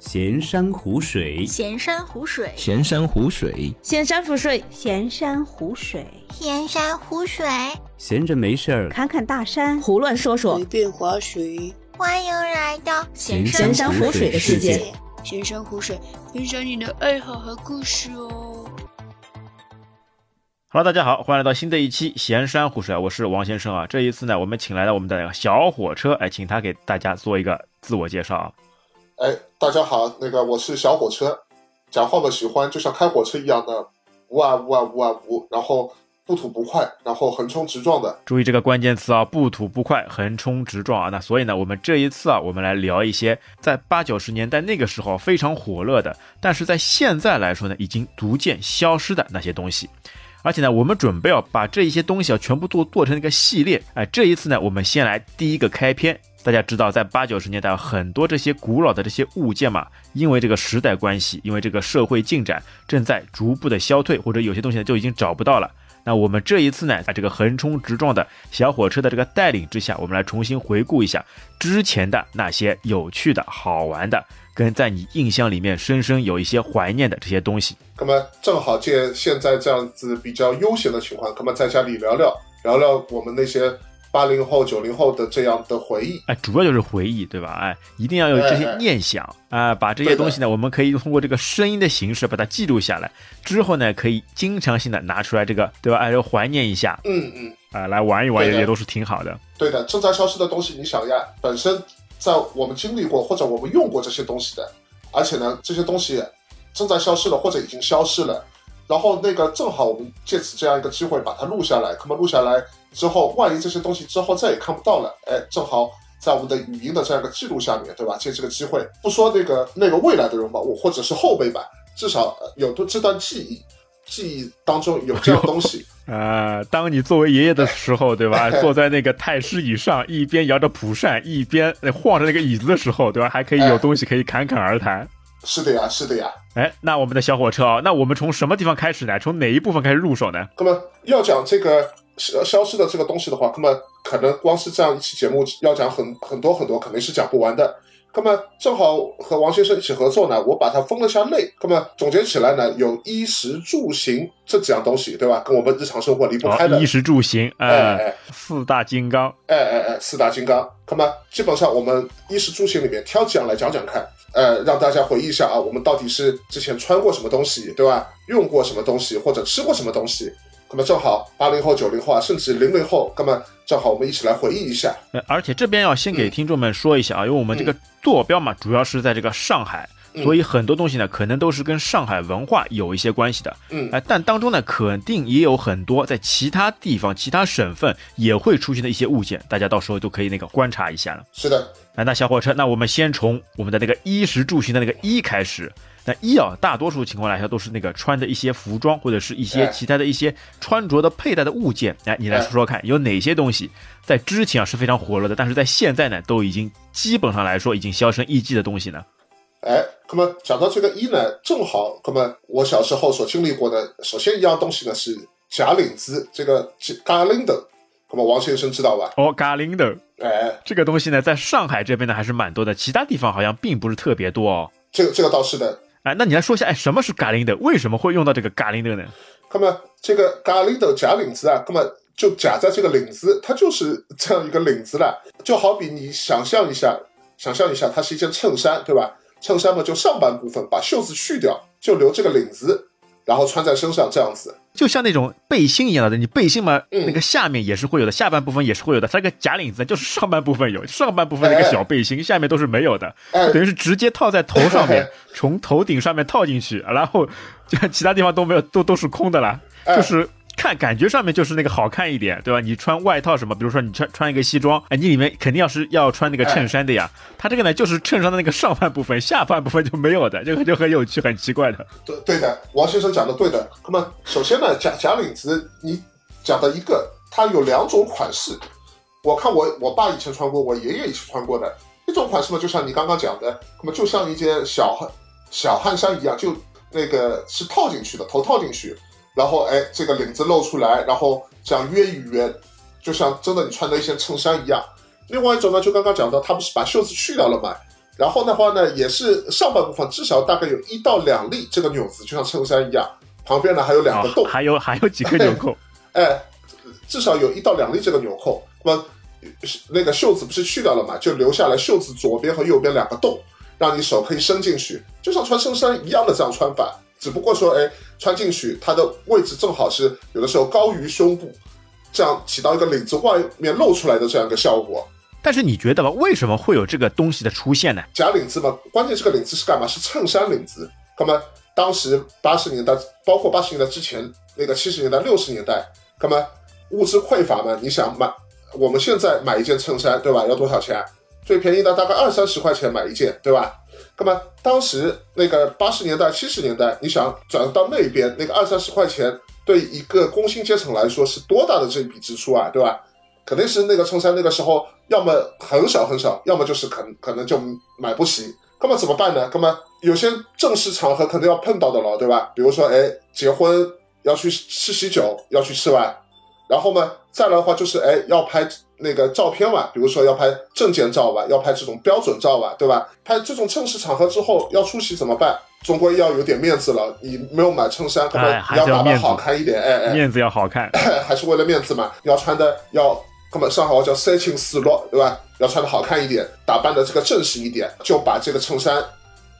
闲山湖水，闲山湖水，闲山湖水，闲山湖水，闲山湖水，闲山湖水，闲着没事儿。侃侃大山，胡乱说说。随，便划水，欢迎来到闲闲山湖水的世界。闲山湖水，分享你的爱好和故事哦。Hello，大家好，欢迎来到新的一期闲山湖水，我是王先生啊。这一次呢，我们请来了我们的小火车，哎，请他给大家做一个自我介绍啊。哎，大家好，那个我是小火车，讲话嘛喜欢就像开火车一样的呜啊呜啊呜啊呜，然后不吐不快，然后横冲直撞的。注意这个关键词啊，不吐不快，横冲直撞啊。那所以呢，我们这一次啊，我们来聊一些在八九十年代那个时候非常火热的，但是在现在来说呢，已经逐渐消失的那些东西。而且呢，我们准备要把这一些东西啊全部做做成一个系列。哎，这一次呢，我们先来第一个开篇。大家知道，在八九十年代，很多这些古老的这些物件嘛，因为这个时代关系，因为这个社会进展正在逐步的消退，或者有些东西呢就已经找不到了。那我们这一次呢，在这个横冲直撞的小火车的这个带领之下，我们来重新回顾一下之前的那些有趣的好玩的，跟在你印象里面深深有一些怀念的这些东西。那么正好借现在这样子比较悠闲的情况，那么在家里聊聊聊聊我们那些八零后、九零后的这样的回忆。哎，主要就是回忆，对吧？哎，一定要有这些念想啊、把这些东西呢，我们可以通过这个声音的形式把它记录下来，之后呢，可以经常性的拿出来这个，对吧？哎，怀念一下嗯嗯，啊、来玩一玩也都是挺好的。对的，正在消失的东西，你想呀，本身在我们经历过或者我们用过这些东西的，而且呢，这些东西正在消失了或者已经消失了，然后那个正好我们借此这样一个机会把它录下来，那么录下来之后，万一这些东西之后再也看不到了，哎，正好。在我们的语音的这样一个记录下面，对吧？借这个机会，不说那个那个未来的人吧，我或者是后辈吧，至少呃有的这段记忆，记忆当中有这样东西，呃，当你作为爷爷的时候，对吧？坐在那个太师椅上，一边摇着蒲扇，一边呃晃着那个椅子的时候，对吧？还可以有东西可以侃侃而谈。是的呀，是的呀。哎，那我们的小火车啊，那我们从什么地方开始呢？从哪一部分开始入手呢？那么要讲这个消消失的这个东西的话，那么可能光是这样一期节目要讲很很多很多，肯定是讲不完的。那么正好和王先生一起合作呢，我把它分了下类。那么总结起来呢，有衣食住行这几样东西，对吧？跟我们日常生活离不开的。哦，衣食住行，哎呃，哎四大金刚。哎哎哎，四大金刚。那么基本上我们衣食住行里面挑几样来讲讲看，呃，让大家回忆一下啊，我们到底是之前穿过什么东西，对吧？用过什么东西，或者吃过什么东西。那么正好八零后、九零后啊，甚至零零后，那么正好我们一起来回忆一下。呃，而且这边要先给听众们说一下啊，因为我们这个坐标嘛，主要是在这个上海，嗯所以很多东西呢，可能都是跟上海文化有一些关系的。嗯哎、但当中呢，肯定也有很多在其他地方、其他省份也会出现的一些物件，大家到时候都可以那个观察一下了。是的，哎，那小火车，那我们先从我们的那个衣食住行的那个衣开始。那衣啊，大多数情况来说都是那个穿的一些服装或者是一些哎其他的一些穿着的佩戴的物件。哎，你来说说看，有哪些东西在之前啊是非常火热的，但是在现在呢都已经基本上来说已经销声匿迹的东西呢？哎，那么讲到这个衣呢，正好，那么我小时候所经历过的，首先一样东西呢是假领子，这个假领的，那么王先生知道吧？哦，嘎铃的哎，这个东西呢，在上海这边呢还是蛮多的，其他地方好像并不是特别多哦。这个这个倒是的，哎，那你来说一下，哎，什么是嘎铃的？为什么会用到这个嘎铃的呢？那么这个咖喱的假领子啊，那么就夹在这个领子，它就是这样一个领子了。就好比你想象一下，想象一下，它是一件衬衫，对吧？衬衫嘛，就上半部分把袖子去掉，就留这个领子，然后穿在身上这样子。就像那种背心一样的，你背心嘛，嗯那个下面也是会有的，下半部分也是会有的。它这个假领子就是上半部分有，上半部分那个小背心，下面都是没有的，哎等于是直接套在头上面，从头顶上面套进去，然后就其他地方都没有，都都是空的啦，哎就是。看感觉上面就是那个好看一点，对吧？你穿外套什么，比如说你穿穿一个西装，哎，你里面肯定要是要穿那个衬衫的呀。它这个呢，就是衬衫的那个上半部分，下半部分就没有的，这个就很有趣，很奇怪的。对对的，王先生讲的对的。那么首先呢，假假领子，你讲的一个，它有两种款式。我看我我爸以前穿过，我爷爷以前穿过的一种款式嘛，就像你刚刚讲的，那么就像一件小小汗衫一样，就那个是套进去的，头套进去，然后哎这个领子露出来，然后这样约一约，就像真的你穿的一件衬衫一样。另外一种呢，就刚刚讲到，他不是把袖子去掉了嘛？然后的话呢，也是上半部分至少大概有一到两粒这个纽子，就像衬衫一样，旁边呢还有两个洞，哦还有还有几个纽扣，哎，至少有一到两粒这个纽扣。那么那个袖子不是去掉了嘛，就留下来袖子左边和右边两个洞，让你手可以伸进去，就像穿衬衫一样的这样穿法。只不过说，哎，穿进去它的位置正好是有的时候高于胸部，这样起到一个领子外面露出来的这样一个效果。但是你觉得吧，为什么会有这个东西的出现呢？假领子嘛，关键这个领子是干嘛？是衬衫领子。那么当时八十年代，包括八十年代之前，那个七十年代、六十年代，那么物资匮乏嘛，你想买，我们现在买一件衬衫，对吧？要多少钱？最便宜的大概二三十块钱买一件，对吧？那么当时那个八十年代、七十年代，你想转到那边，那个二三十块钱，对一个工薪阶层来说是多大的这笔支出啊，对吧？肯定是那个衬衫那个时候，要么很少很少，要么就是可能可能就买不起。那么怎么办呢？那么有些正式场合肯定要碰到的了，对吧？比如说，哎，结婚要去吃喜酒，要去吃完，然后呢，再来的话就是，哎，要拍那个照片嘛，比如说要拍证件照吧，要拍这种标准照吧，对吧？拍这种正式场合之后要出席怎么办？总归要有点面子了。你没有买衬衫，可能你要打扮好看一点，哎哎，面子要好看，还是为了面子嘛，要穿的要根本上海话叫三清四落，对吧？要穿的好看一点，打扮的这个正式一点，就把这个衬衫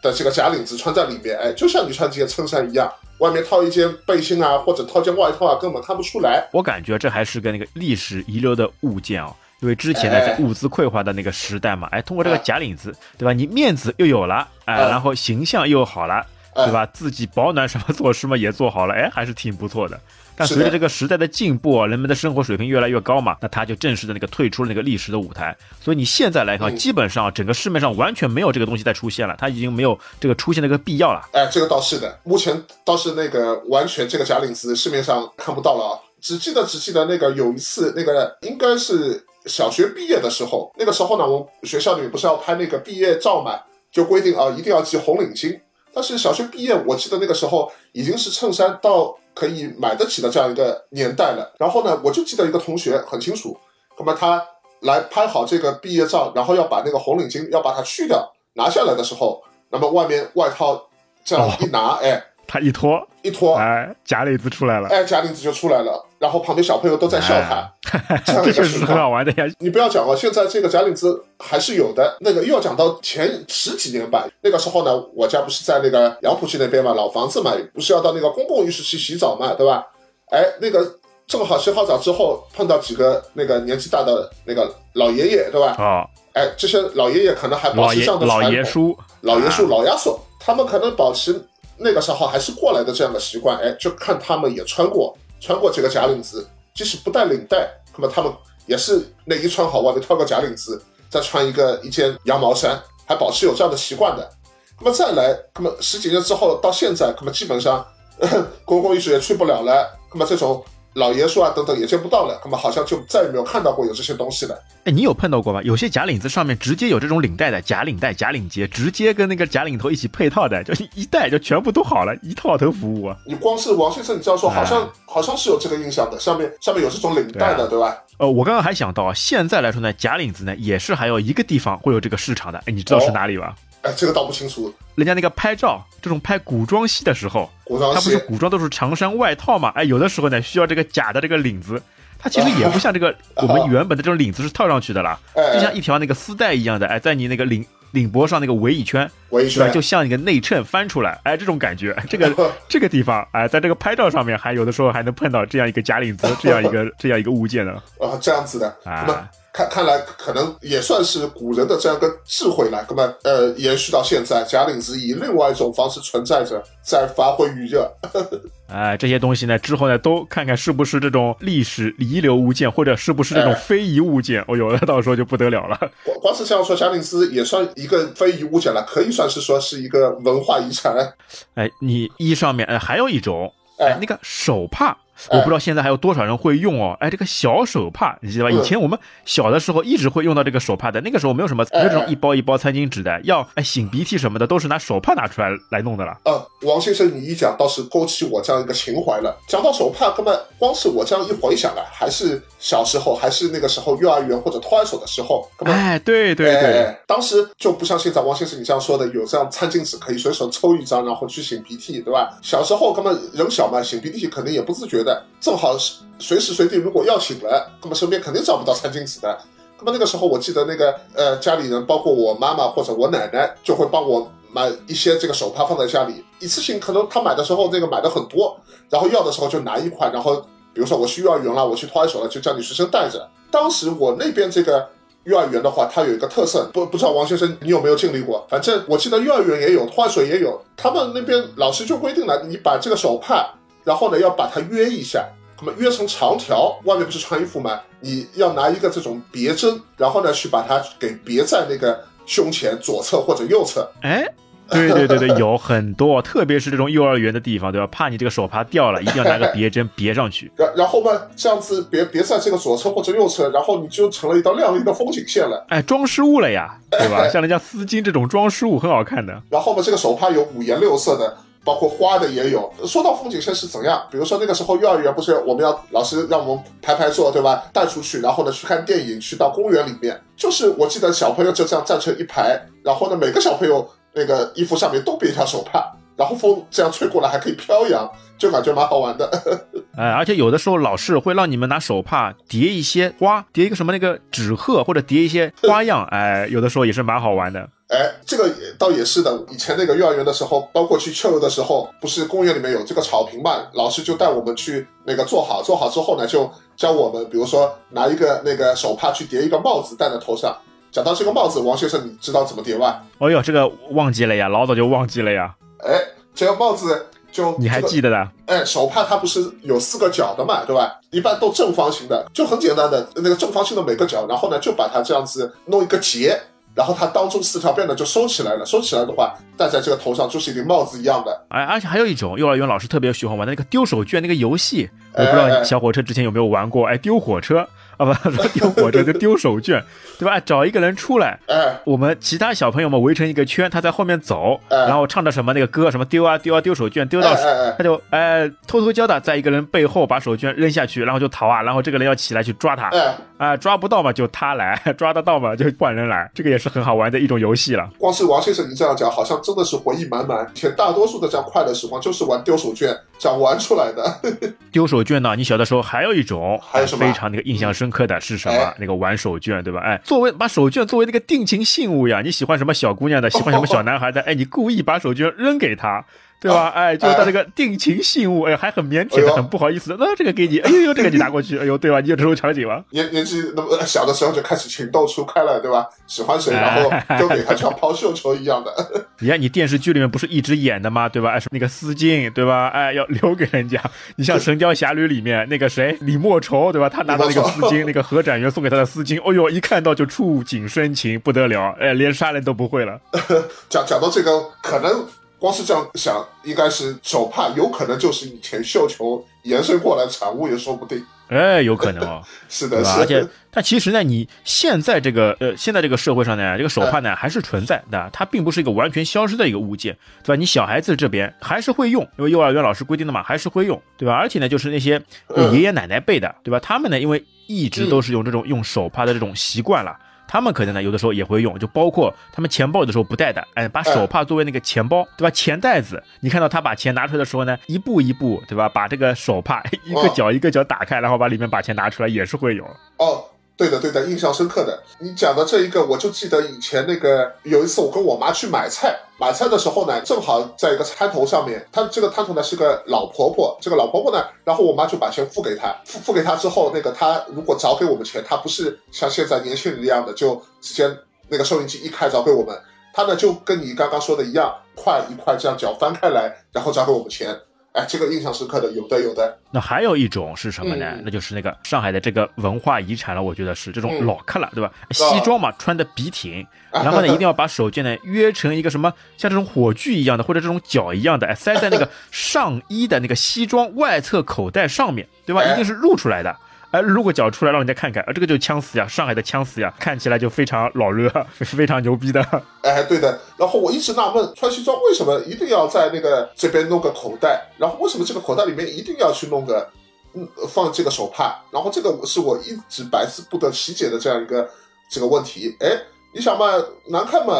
的这个假领子穿在里面，哎，就像你穿这件衬衫一样，外面套一件背心啊，或者套件外套啊，根本看不出来。我感觉这还是个那个历史遗留的物件哦。因为之前呢，哎在物资匮乏的那个时代嘛，哎，通过这个哎假领子，对吧？你面子又有了，哎，哎然后形象又好了，哎对吧？自己保暖什么措施嘛也做好了，哎，还是挺不错的。但随着这个时代的进步啊，人们的生活水平越来越高嘛，那他就正式的那个退出了那个历史的舞台。所以你现在来看，嗯基本上整个市面上完全没有这个东西再出现了，它已经没有这个出现的一个必要了。哎，这个倒是的，目前倒是那个完全这个假领子市面上看不到了啊。只记得只记得那个有一次，那个应该是小学毕业的时候，那个时候呢，我们学校里面不是要拍那个毕业照嘛，就规定啊一定要系红领巾。但是小学毕业，我记得那个时候已经是衬衫到可以买得起的这样一个年代了。然后呢，我就记得一个同学很清楚，那么他来拍好这个毕业照，然后要把那个红领巾要把它去掉拿下来的时候，那么外面外套这样一拿，哎，他一脱，一脱，哎，假领子出来了，哎，假领子就出来了，然后旁边小朋友都在笑他，这样这一个情确实是很好。玩的呀。你不要讲哦，现在这个假领子还是有的。那个又要讲到前十几年吧，那个时候呢，我家不是在那个杨浦区那边嘛，老房子嘛，不是要到那个公共浴室去洗澡嘛，对吧？哎，那个正好洗好澡之后，碰到几个那个年纪大的那个老爷爷，对吧？哦，哎，这些老爷爷可能还保持这样的传老统，爷叔，老爷叔、啊老亚叔，他们可能保持那个时候还是过来的这样的习惯，哎，就看他们也穿过穿过这个假领子，即使不带领带，那么他们也是内衣穿好，外面套个假领子，再穿一个一件羊毛衫，还保持有这样的习惯的。那么再来，那么十几年之后到现在，那么基本上 公共浴室也去不了了，那么这种老爷叔啊等等也见不到了，那么好像就再也没有看到过有这些东西了。哎，你有碰到过吗？有些假领子上面直接有这种领带的，假领带、假领结，直接跟那个假领头一起配套的，就一戴就全部都好了，一套头服务啊。你光是王先生，你这样说，好像、哎好像是有这个印象的，上面上面有这种领带的，对吧？呃，我刚刚还想到啊，现在来说呢，假领子呢也是还有一个地方会有这个市场的，哎，你知道是哪里吧？哎，这个倒不清楚。人家那个拍照，这种拍古装戏的时候，古装戏它不是古装都是长衫外套嘛？哎，有的时候呢需要这个假的这个领子，它其实也不像这个我们原本的这种领子是套上去的啦，哎就像一条那个丝带一样的，哎，在你那个领领脖上那个围一圈，围一？圈就像一个内衬翻出来，哎，这种感觉，这个 这个地方，哎，在这个拍照上面还有的时候还能碰到这样一个假领子，这样一个 这样一个物件呢。啊，这样子的。啊看看来可能也算是古人的这样一个智慧了。那么呃，延续到现在，假领子以另外一种方式存在着，在发挥余热。哎，这些东西呢，之后呢，都看看是不是这种历史遗留物件，或者是不是这种哎非遗物件。哦哟，那 到时候就不得了了。光光是这样说，假领子也算一个非遗物件了，可以算是说是一个文化遗产。哎，你衣上面，哎，还有一种，哎那个手帕，我不知道现在还有多少人会用哦。哎，这个小手帕，你记得吧？嗯以前我们小的时候一直会用到这个手帕的，那个时候没有什么没有这种一包一包餐巾纸的，要哎擤鼻涕什么的都是拿手帕拿出来来弄的了。嗯，王先生，你一讲倒是勾起我这样一个情怀了。讲到手帕，哥们光是我这样一回想啊，还是小时候，还是那个时候幼儿园或者托儿所的时候，哥们哎，对对对，哎，当时就不像现在王先生你这样说的，有这样餐巾纸可以随手抽一张，然后去擤鼻涕，对吧？小时候哥们人小嘛，擤鼻涕可能也不自觉的，正好是随时随地如果要醒了，那么身边肯定找不到餐巾纸的。那么那个时候，我记得那个呃家里人，包括我妈妈或者我奶奶，就会帮我买一些这个手帕放在家里，一次性可能他买的时候那个买的很多，然后要的时候就拿一块，然后比如说我去幼儿园了，我去托儿所了，就叫你随身带着。当时我那边这个幼儿园的话，它有一个特色，不不知道王先生你有没有经历过？反正我记得幼儿园也有，托儿所也有，他们那边老师就规定了，你把这个手帕，然后呢要把它约一下，那么约成长条，外面不是穿衣服吗？你要拿一个这种别针，然后呢去把它给别在那个胸前左侧或者右侧。哎。对对对对，有很多，特别是这种幼儿园的地方，对吧？怕你这个手帕掉了，一定要拿个别针别上去。然然后呢，这样子别别在这个左侧或者右侧，然后你就成了一道亮丽的风景线了。哎，装饰物了呀，对吧？像人家丝巾这种装饰物很好看的。然后呢，这个手帕有五颜六色的，包括花的也有。说到风景线是怎样，比如说那个时候幼儿园不是我们要老师让我们排排坐，对吧？带出去，然后呢去看电影，去到公园里面，就是我记得小朋友就这样站成一排，然后呢每个小朋友那个衣服上面都别一条手帕，然后风这样吹过来还可以飘扬，就感觉蛮好玩的。哎，而且有的时候老师会让你们拿手帕叠一些花，叠一个什么那个纸鹤，或者叠一些花样，哎，有的时候也是蛮好玩的。哎，这个也倒也是的。以前那个幼儿园的时候，包括去秋游的时候，不是公园里面有这个草坪嘛，老师就带我们去那个做好，做好之后呢，就教我们，比如说拿一个那个手帕去叠一个帽子戴在头上。讲到这个帽子，王先生，你知道怎么叠吗？哦呦，这个忘记了呀，老早就忘记了呀。哎，这个帽子就你还记得的？哎，手帕它不是有四个角的嘛，对吧？一般都正方形的，就很简单的那个正方形的每个角，然后呢就把它这样子弄一个结，然后他当中四条辫子就收起来了。收起来的话，戴在这个头上就是一顶帽子一样的。哎，而且还有一种幼儿园老师特别喜欢玩的那个丢手绢那个游戏，我不知道小火车之前有没有玩过？哎，丢火车啊，不 说丢火车就丢手绢，对吧？找一个人出来，哎，我们其他小朋友们围成一个圈，他在后面走，哎然后唱着什么那个歌，什么丢啊丢啊丢手绢，丢到他就哎偷偷教的在一个人背后把手绢扔下去，然后就逃啊，然后这个人要起来去抓他，哎，啊抓不到嘛就他来，抓得到嘛就换人来，这个也是很好玩的一种游戏了。光是王先生您这样讲，好像真的是回忆满满。以前大多数的这样快乐时光就是玩丢手绢这样玩出来的。丢手绢呢，你小的时候还有一种，还有什么非常那个印象深刻的是什么？哎那个玩手绢，对吧？哎，作为把手绢作为那个定情信物呀，你喜欢什么小姑娘的，喜欢什么小男孩的，哎，你故意把手绢扔给他。对吧？哎，就是他这个定情信物，哎，还很腼腆的，很不好意思的。那这个给你，哎呦呦，这个你拿过去，哎呦，对吧？你有这种场景吗？年年纪那么小的时候就开始情窦初开了，对吧？喜欢谁，然后就给他，就像抛绣球一样的。你看，你电视剧里面不是一直演的吗？对吧？哎，那个丝巾，对吧？哎，要留给人家。你像《神雕侠侣》里面那个谁，李莫愁，对吧？他拿到那个丝巾，那个何展元送给他的丝巾，哦呦，一看到就触景生情，不得了，哎，连杀人都不会了。讲讲到这个，可能光是这样想，应该是手帕，有可能就是以前绣球延伸过来的产物也说不定。哎，有可能哦，是的，是的？而且，但其实呢，你现在这个呃，现在这个社会上呢，这个手帕呢还是存在的，它并不是一个完全消失的一个物件，对吧？你小孩子这边还是会用，因为幼儿园老师规定的嘛，还是会用，对吧？而且呢，就是那些嗯爷爷奶奶辈的，对吧？他们呢，因为一直都是用这种用手帕的这种习惯了。他们可能呢，有的时候也会用，就包括他们钱包有的时候不带的，哎，把手帕作为那个钱包，对吧？钱袋子，你看到他把钱拿出来的时候呢，一步一步，对吧？把这个手帕 一个脚一个脚打开，然后把里面把钱拿出来，也是会有。哦，对的对的，印象深刻的。你讲的这一个，我就记得以前那个有一次我跟我妈去买菜，买菜的时候呢，正好在一个摊头上面，她这个摊头呢是个老婆婆，这个老婆婆呢，然后我妈就把钱付给她，付付给她之后，那个她如果找给我们钱，她不是像现在年轻人一样的，就直接那个收银机一开找给我们，她呢就跟你刚刚说的一样，块一块这样脚翻开来，然后找给我们钱。哎，这个印象深刻的，有的有的。那还有一种是什么呢？嗯那就是那个上海的这个文化遗产了，我觉得是这种嗯老客了，对吧？西装嘛，穿的笔挺，然后呢，一定要把手绢呢约成一个什么像这种火炬一样的，或者这种角一样的，哎，塞在那个上衣的那个西装外侧口袋上面，对吧？哎一定是露出来的。哎，哎露个脚出来让人家看看，啊，这个就是枪死呀，上海的枪死呀，看起来就非常老热，非常牛逼的。哎，对的。然后我一直纳闷，穿西装为什么一定要在那个这边弄个口袋？然后为什么这个口袋里面一定要去弄个嗯放这个手帕？然后这个是我一直百思不得其解的这样一个这个问题。哎，你想嘛，难看嘛，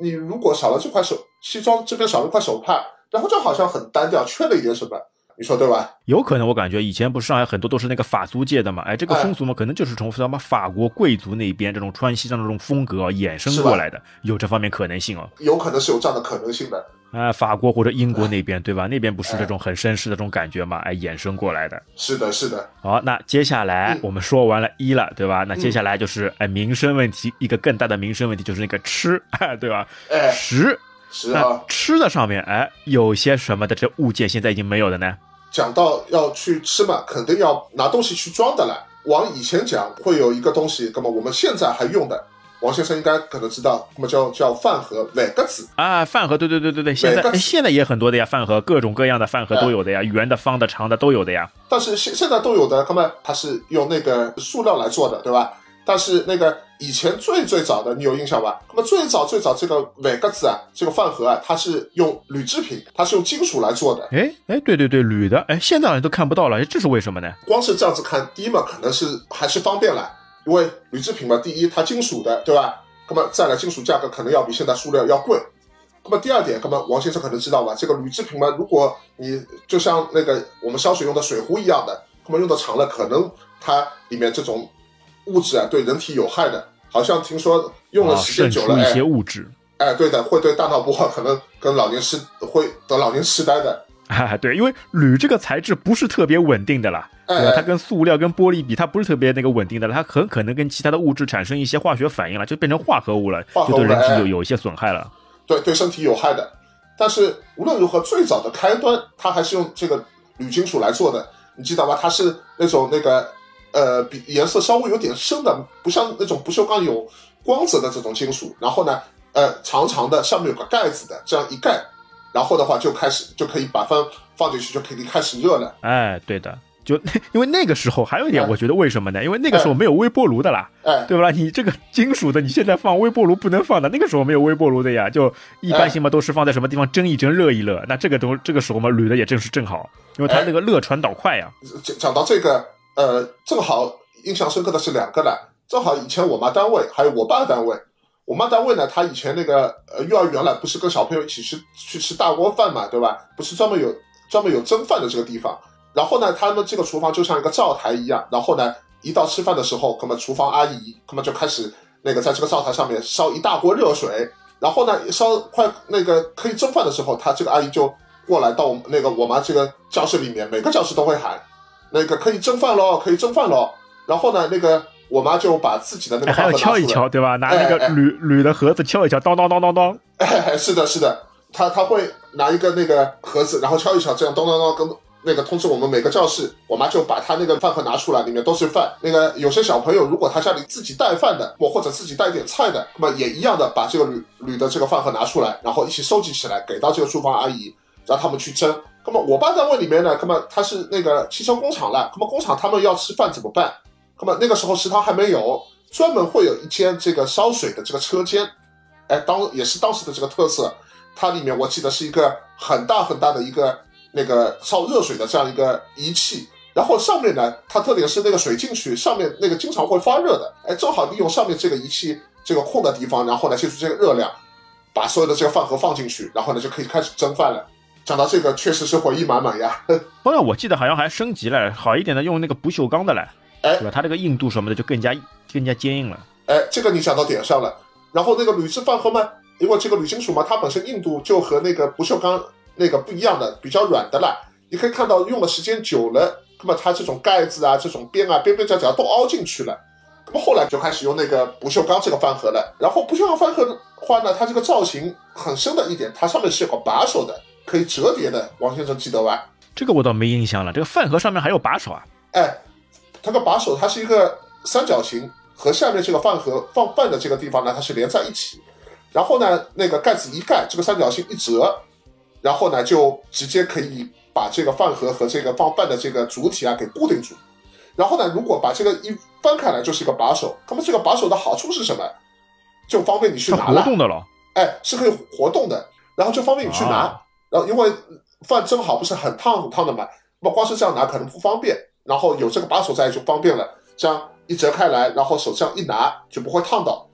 你如果少了这块手西装这边少了块手帕，然后就好像很单调，缺了一点什么，你说对吧？有可能我感觉以前不是上海很多都是那个法租界的嘛，哎，这个风俗嘛，可能就是从什么法国贵族那边这种穿西装的这种风格啊衍生过来的，有这方面可能性哦。有可能是有这样的可能性的。啊、法国或者英国那边对吧？那边不是这种很绅士的这种感觉嘛，哎，衍生过来的。是的，是的，好，那接下来嗯我们说完了一了，对吧？那接下来就是哎民生问题，一个更大的民生问题就是那个吃，对吧？哎，食。那是啊。吃的上面，哎，有些什么的这物件现在已经没有了呢？讲到要去吃嘛，肯定要拿东西去装的了。往以前讲，会有一个东西，那么我们现在还用的，王先生应该可能知道，那么叫叫饭盒、碗格子。啊，饭盒，对对对对对，现在现在也很多的呀，饭盒，各种各样的饭盒都有的呀，圆的、方的、长的都有的呀。但是现现在都有的，那么它是用那个塑料来做的，对吧？但是那个以前最最早的，你有印象吧？那么最早最早这个碗格子啊，这个饭盒啊，它是用铝制品，它是用金属来做的。哎哎，对对对，铝的，哎，现在好像都看不到了，哎这是为什么呢？光是这样子看，第一嘛，可能是还是方便了，因为铝制品嘛，第一它金属的，对吧？那么再来金属价格可能要比现在塑料要贵。那么第二点，那么王先生可能知道吧？这个铝制品嘛，如果你就像那个我们烧水用的水壶一样的，那么用的长了，可能它里面这种物质啊对人体有害的。好像听说用了啊，时间久了，一哎些物质。哎，对的，会对大脑不好，可能跟老年痴会得老年痴呆的。啊，对，因为铝这个材质不是特别稳定的啦，哎对吧？它跟塑料、跟玻璃比，它不是特别那个稳定的了，它很可能跟其他的物质产生一些化学反应了，就变成化合物了，化合物就对人体哎有有一些损害了。对对身体有害的。但是无论如何，最早的开端它还是用这个铝金属来做的，你记得吗？它是那种那个呃，比颜色稍微有点深的，不像那种不锈钢有光泽的这种金属。然后呢，呃，长长的，上面有个盖子的，这样一盖，然后的话就开始就可以把饭放进去，就可以开始热了。哎，对的，就 因为那个时候还有一点，哎我觉得为什么呢？因为那个时候没有微波炉的啦。哎，对吧？你这个金属的，你现在放微波炉不能放的，那个时候没有微波炉的呀，就一般性嘛，都是放在什么地方蒸一蒸、热一热。那这个东这个时候嘛，铝的也正是正好，因为它哎那个热传导快呀。讲讲到这个，呃，正好印象深刻的是两个了。正好以前我妈单位还有我爸单位，我妈单位呢，她以前那个呃幼儿园了，不是跟小朋友一起去去吃大锅饭嘛，对吧？不是专门有专门有蒸饭的这个地方。然后呢，他们这个厨房就像一个灶台一样。然后呢，一到吃饭的时候，那么厨房阿姨他们就开始那个在这个灶台上面烧一大锅热水。然后呢，烧快那个可以蒸饭的时候，她这个阿姨就过来到我那个我妈这个教室里面，每个教室都会喊，那个可以蒸饭喽，可以蒸饭喽。然后呢，那个我妈就把自己的那个哎还要敲一敲，对吧？拿那个哎哎铝铝的盒子敲一敲，当当当当当。哎，是的，是的，他他会拿一个那个盒子，然后敲一敲，这样咚咚咚跟那个通知我们每个教室，我妈就把她那个饭盒拿出来，里面都是饭。那个有些小朋友如果他家里自己带饭的，或或者自己带点菜的，那么也一样的把这个铝铝的这个饭盒拿出来，然后一起收集起来，给到这个厨房阿姨，让他们去蒸。那么我爸单位里面呢，那么他是那个汽车工厂了，那么工厂他们要吃饭怎么办？那么那个时候食堂还没有，专门会有一间这个烧水的这个车间，哎，当也是当时的这个特色。它里面我记得是一个很大很大的一个那个烧热水的这样一个仪器，然后上面呢，它特点是那个水进去，上面那个经常会发热的，哎，正好利用上面这个仪器这个空的地方，然后呢借助这个热量，把所有的这个饭盒放进去，然后呢就可以开始蒸饭了。讲到这个，确实是回忆满满呀。后来我记得好像还升级了，好一点的用那个不锈钢的了，哎对吧？它这个硬度什么的就更加更加坚硬了。哎，这个你讲到点上了。然后那个铝制饭盒嘛，因为这个铝金属嘛，它本身硬度就和那个不锈钢那个不一样的，比较软的啦。你可以看到用的时间久了，那么它这种盖子啊、这种边啊、边边角角都凹进去了。那么后来就开始用那个不锈钢这个饭盒了。然后不锈钢饭盒的话呢，它这个造型很深的一点，它上面是有个把手的，可以折叠的。王先生记得吧？这个我倒没印象了。这个饭盒上面还有把手啊？哎，它的把手它是一个三角形，和下面这个饭盒放饭的这个地方呢，它是连在一起。然后呢，那个盖子一盖，这个三角形一折，然后呢就直接可以把这个饭盒和这个放饭的这个主体啊给固定住。然后呢，如果把这个一翻开来，就是一个把手。那么这个把手的好处是什么？就方便你去它活拿了。动的了。哎，是可以活动的，然后就方便你去拿。啊然后因为饭蒸好不是很烫很烫的嘛，那么光是这样拿可能不方便，然后有这个把手在就方便了。这样一折开来，然后手这样一拿就不会烫到。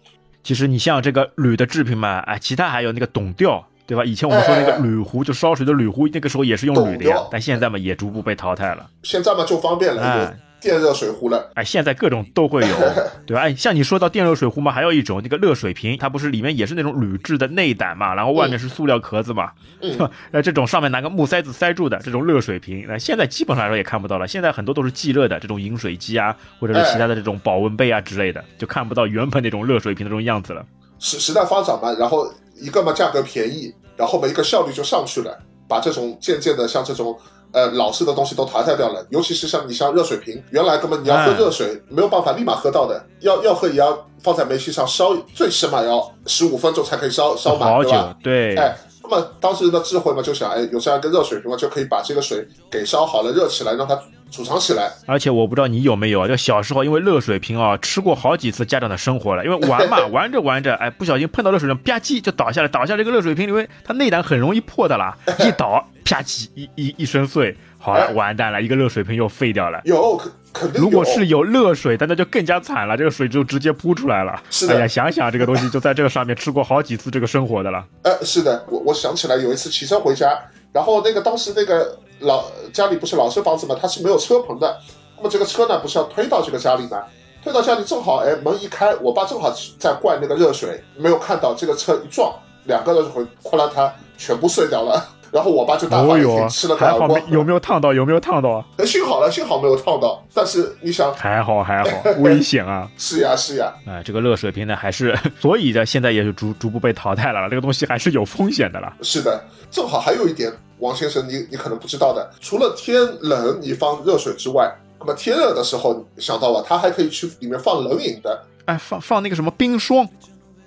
其实你像这个铝的制品嘛，哎，其他还有那个董吊，对吧？以前我们说那个哎铝壶，就烧水的铝壶，那个时候也是用铝的呀，但现在嘛也逐步被淘汰了。现在嘛就方便了，哎有电热水壶了。哎，现在各种都会有，对吧？哎，像你说到电热水壶嘛，还有一种那个热水瓶，它不是里面也是那种铝制的内胆嘛，然后外面是塑料壳子嘛，嗯是吧？呃，这种上面拿个木塞子塞住的这种热水瓶，那现在基本上来说也看不到了。现在很多都是即热的这种饮水机啊，或者是其他的这种保温杯啊之类的，就看不到原本那种热水瓶的这种样子了。时时代发展嘛，然后一个嘛价格便宜，然后嘛一个效率就上去了，把这种渐渐的像这种呃老式的东西都淘汰掉了。尤其是像你像热水瓶，原来根本你要喝哎热水、没有办法立马喝到的，要要喝也要放在煤气上烧，最起码要十五分钟才可以烧烧满，好久对吧？，对，哎，那么当时的智慧嘛，就想，哎，有这样一个热水瓶嘛，就可以把这个水给烧好了，热起来，让它储藏起来。而且我不知道你有没有啊，就小时候因为热水瓶啊，吃过好几次家长的生活了。因为玩嘛，玩着玩着，哎，不小心碰到热水瓶，吧唧就倒下来，倒下这个热水瓶，因为它内胆很容易破的啦，一倒啪唧一一一声碎，好了，哎完蛋了，一个热水瓶又废掉了。有肯肯定有。如果是有热水的，那就更加惨了，这个水就直接扑出来了。是的哎呀，想想这个东西就在这个上面吃过好几次这个生活的了。呃，是的，我我想起来有一次骑车回家，然后那个当时那个老家里不是老式房子嘛，它是没有车棚的，那么这个车呢不是要推到这个家里嘛，推到家里正好哎门一开，我爸正好在灌那个热水，没有看到这个车一撞，两个热水瓶哗啦它全部碎掉了，然后我爸就大发哦哟雷霆，吃了，个耳光还好，有没有烫到？有没有烫到？哎幸好了，幸好没有烫到，但是你想，还好还好，危险啊！是呀是呀，哎，这个热水瓶呢，还是 所以呢，现在也是逐逐步被淘汰了。这个东西还是有风险的了。是的，正好还有一点，王先生你你可能不知道的，除了天冷你放热水之外，那么天热的时候想到了，它还可以去里面放冷饮的，哎，放放那个什么冰霜、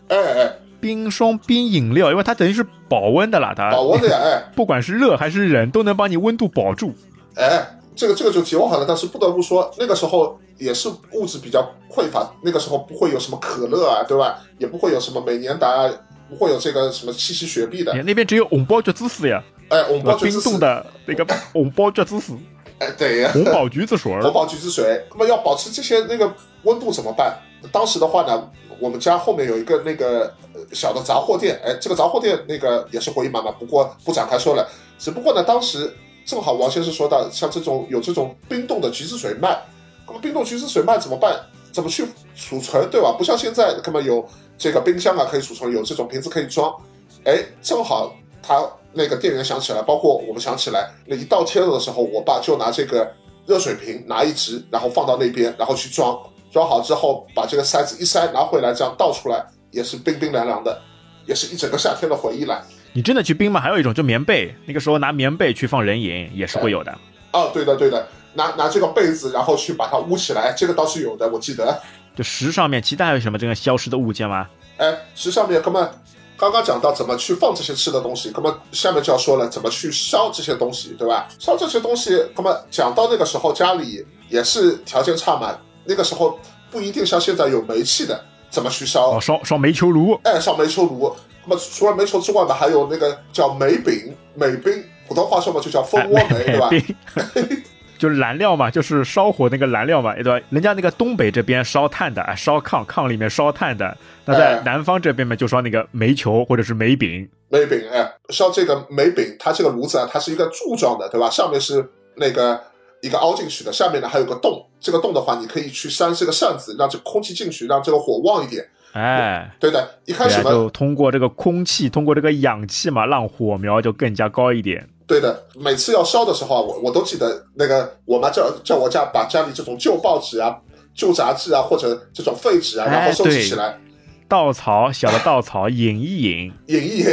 哎哎，冰霜、冰饮料，因为它等于是保温的啦，它保温的呀，哎 不管是热还是冷，都能帮你温度保住。哎，这个这个就题外话了，但是不得不说，那个时候也是物质比较匮乏，那个时候不会有什么可乐啊，对吧？也不会有什么美年达啊，不会有这个什么七夕雪碧的哎，，那边只有红包橘子水呀，哎，我们对吧包冰冻，的那个 红包橘子水、哎，对呀，红宝橘子水红宝橘子水。那么要保持这些那个温度怎么办？当时的话呢，我们家后面有一个那个呃小的杂货店，哎，这个杂货店那个也是回忆满满，不过不展开说了。只不过呢，当时正好王先生说到，像这种有这种冰冻的橘子水卖，那么冰冻橘子水卖怎么办？怎么去储存，对吧？不像现在，那么有这个冰箱啊可以储存，有这种瓶子可以装。哎，正好他那个店员想起来，包括我们想起来，那一到天热的时候，我爸就拿这个热水瓶拿一只，然后放到那边，然后去装，装好之后把这个塞子一塞拿回来，这样倒出来也是冰冰凉凉的，也是一整个夏天的回忆了。你真的去冰吗？还有一种就棉被，那个时候拿棉被去放人影也是会有的。哦，对的对的，拿拿这个被子，然后去把它捂起来，这个倒是有的，我记得。就石上面，其他还有什么这个消失的物件吗？哎，石上面，哥们刚刚讲到怎么去放这些吃的东西，哥们下面就要说了怎么去烧这些东西，对吧？烧这些东西，哥们讲到那个时候家里也是条件差嘛，那个时候不一定像现在有煤气的，怎么去烧？哦，烧烧煤球炉，哎，烧煤球炉。那么除了煤球之外呢，还有那个叫煤饼、煤冰，普通话说嘛就叫蜂哎，窝煤，对吧？冰，就是燃料嘛，就是烧火那个燃料嘛，对吧？人家那个东北这边烧炭的，哎烧炕，炕里面烧炭的。那在哎南方这边嘛，就烧那个煤球或者是煤饼。煤饼，哎，烧这个煤饼，它这个炉子啊，它是一个柱状的，对吧？上面是那个一个凹进去的，下面呢还有个洞。这个洞的话，你可以去扇这个扇子，让这个空气进去，让这个火旺一点。哎，对的，一开始嘛，就通过这个空气，通过这个氧气嘛，让火苗就更加高一点。对的，每次要烧的时候啊，我我都记得那个我妈叫叫我家把家里这种旧报纸啊、旧杂志啊，或者这种废纸啊，然后收集起来，稻草，小的稻草，引一引。引一引，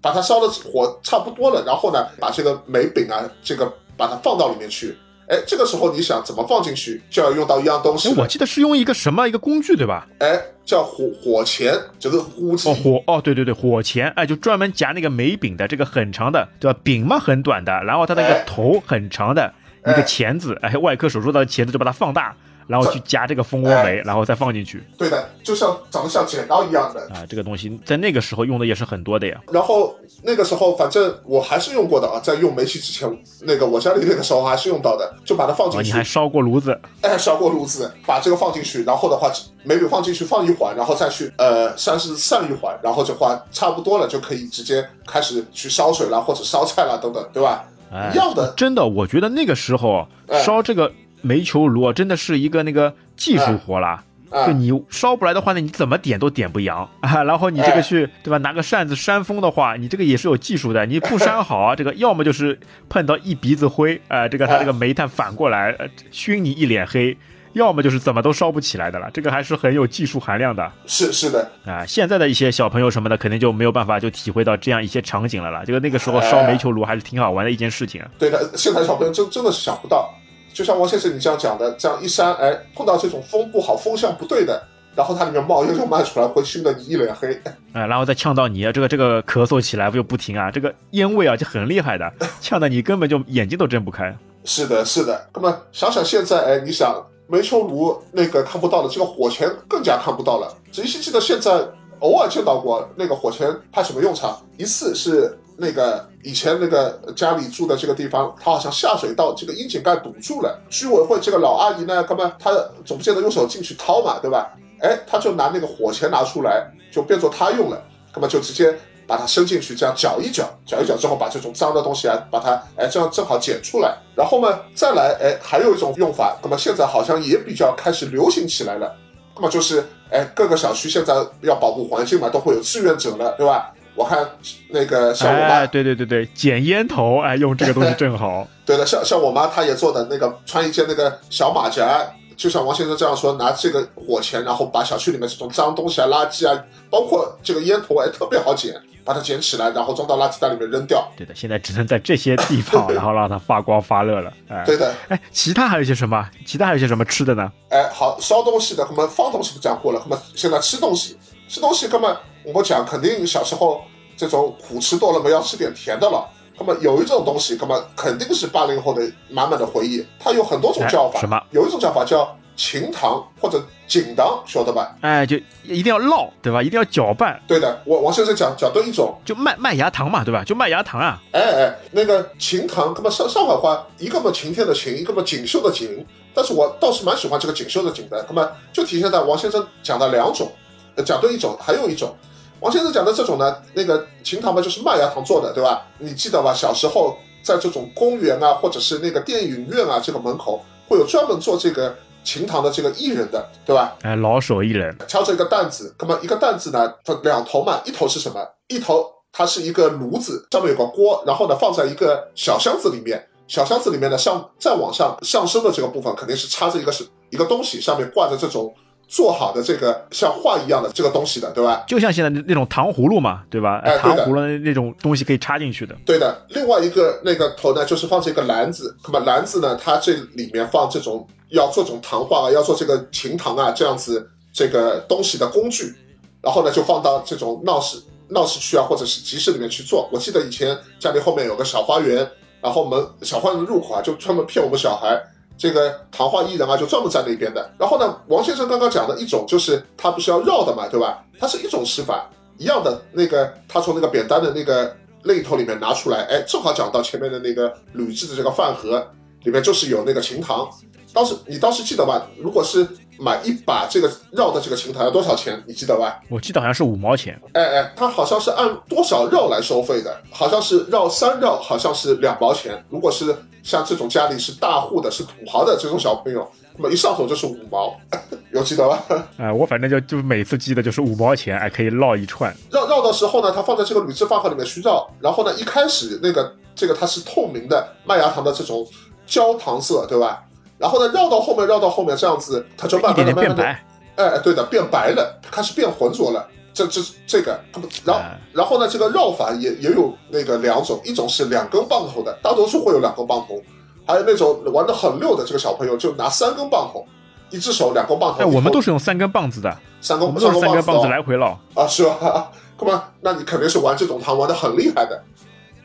把它烧的火差不多了，然后呢，把这个煤饼啊，这个把它放到里面去。哎，这个时候你想怎么放进去，就要用到一样东西哎，我记得是用一个什么一个工具对吧？哎，叫火火钳，就是呼机。哦，火哦，对对对，火钳，哎，就专门夹那个煤饼的这个很长的，对吧？饼嘛很短的，然后它那个哎头很长的一个钳子，哎，外科手术刀的钳子就把它放大，然后去夹这个蜂窝煤，然后再放进去对的，就像长得像剪刀一样的。啊，这个东西在那个时候用的也是很多的呀。然后那个时候，反正我还是用过的啊，在用煤气之前，那个我家里那个时候还是用到的，就把它放哦，进去，你还烧过炉子，哎，烧过炉子，把这个放进去，然后的话，煤饼放进去放一会儿，然后再去呃算是散一会儿，然后的话差不多了，就可以直接开始去烧水了，或者烧菜了等等，对吧？哎一样的，真的，我觉得那个时候哎烧这个煤球炉啊真的是一个那个技术活啦。啊就你烧不来的话呢，你怎么点都点不扬啊。然后你这个哎去对吧，拿个扇子扇风的话，你这个也是有技术的。你不扇好啊，这个要么就是碰到一鼻子灰，啊，这个它这个煤炭反过来呃熏你一脸黑，要么就是怎么都烧不起来的了。这个还是很有技术含量的是是的，啊。现在的一些小朋友什么的，肯定就没有办法就体会到这样一些场景了啦。这个那个时候烧煤球炉还是挺好玩的一件事情啊。对的，现在小朋友真真的是想不到，就像王先生你这样讲的，这样一扇，哎，碰到这种风不好、风向不对的，然后它里面冒烟就冒出来，会熏得你一脸黑。哎，然后再呛到你，这个这个咳嗽起来不就不停啊，这个烟味啊就很厉害的，呛得你根本就眼睛都睁不开。是的，是的。那么想想现在，哎，你想煤球炉那个看不到了，这个火钳更加看不到了。只依稀记得现在偶尔见到过那个火钳派什么用场，一次是那个以前那个家里住的这个地方，它好像下水道这个窨井盖堵住了，居委会这个老阿姨呢，根本她总不见得用手进去掏嘛，对吧？哎，她就拿那个火钳拿出来，就变作她用了，那么就直接把它伸进去，这样搅一搅，搅一搅之后，把这种脏的东西啊，把它哎这样正好捡出来。然后呢，再来哎，还有一种用法，那么现在好像也比较开始流行起来了。那么就是哎，各个小区现在要保护环境嘛，都会有志愿者了，对吧？我看那个像我妈，哎，对对对对，捡烟头，哎，用这个东西正好。对的，像像我妈她也做的那个，穿一件那个小马甲，就像王先生这样说，拿这个火钳，然后把小区里面这种脏东西啊、垃圾啊，包括这个烟头，哎，特别好捡，把它捡起来，然后装到垃圾袋里面扔掉。对的，现在只能在这些地方，然后让它发光发热了。哎，对的，哎，其他还有一些什么？其他还有一些什么吃的呢？哎，好，烧东西的，那么放东西不讲过了，那么现在吃东西，吃东西，哥们我们讲，肯定小时候这种苦吃多了嘛，要吃点甜的了。那么有一种东西，那么肯定是八零后的满满的回忆，它有很多种叫法。哎什么有一种叫法叫秦糖或者锦糖，晓得吧？哎，就一定要烙，对吧？一定要搅拌，对的，我王先生讲讲对一种，就麦麦芽糖嘛，对吧？就麦芽糖啊。哎哎，那个秦糖，那么上上海话，一个嘛晴天的晴，一个嘛锦绣的锦，但是我倒是蛮喜欢这个锦绣的锦的。那么就体现在王先生讲的两种，呃，讲对一种，还有一种，王先生讲的这种呢，那个琴糖嘛就是麦芽糖做的，对吧？你记得吧？小时候在这种公园啊，或者是那个电影院啊，这个门口会有专门做这个琴糖的这个艺人的，对吧？哎，老手艺人，敲着一个担子，那么一个担子呢，它两头嘛，一头是什么？一头它是一个炉子，上面有个锅，然后呢放在一个小箱子里面，小箱子里面呢上再往上上升的这个部分肯定是插着一个是一个东西，上面挂着这种做好的这个像画一样的这个东西的，对吧？就像现在那那种糖葫芦嘛，对吧？哎糖葫芦那种东西可以插进去的。对的，另外一个那个头呢，就是放这个篮子。那么篮子呢，它这里面放这种要做这种糖画啊，要做这个琴糖啊这样子这个东西的工具，然后呢就放到这种闹市闹市区啊，或者是集市里面去做。我记得以前家里后面有个小花园，然后门小花园的入口啊，就专门骗我们小孩。这个糖化艺人啊，就专门在那边的。然后呢，王先生刚刚讲的一种就是他不是要绕的嘛，对吧？它是一种吃法，一样的那个，他从那个扁担的那个肋头里面拿出来，哎，正好讲到前面的那个铝制的这个饭盒里面就是有那个琴糖。当时你当时记得吧？如果是买一把这个绕的这个琴糖要多少钱？你记得吧？我记得好像是五毛钱。哎哎，它好像是按多少绕来收费的，好像是绕三绕，好像是两毛钱。如果是像这种家里是大户的、是土豪的这种小朋友，那么一上手就是五毛，有记得吧？哎，我反正就就每次记得就是五毛钱，哎，可以绕一串。绕绕的时候呢，它放在这个铝制饭盒里面去绕，然后呢，一开始那个这个它是透明的麦芽糖的这种焦糖色，对吧？然后呢，绕到后面，绕到后面这样子，它就慢慢的，变白。哎，对的，变白了，开始变浑浊了。这这这个，然后哎然后呢，这个绕法也也有那个两种，一种是两根棒头的，大多数会有两根棒头，还有那种玩的很溜的这个小朋友，就拿三根棒头，一只手两根棒头。哎，我们都是是用三根棒子的，三根，我们都是三根棒子哦来回绕。啊，是吧？哥们？那你肯定是玩这种糖玩的很厉害的，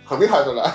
很厉害的了。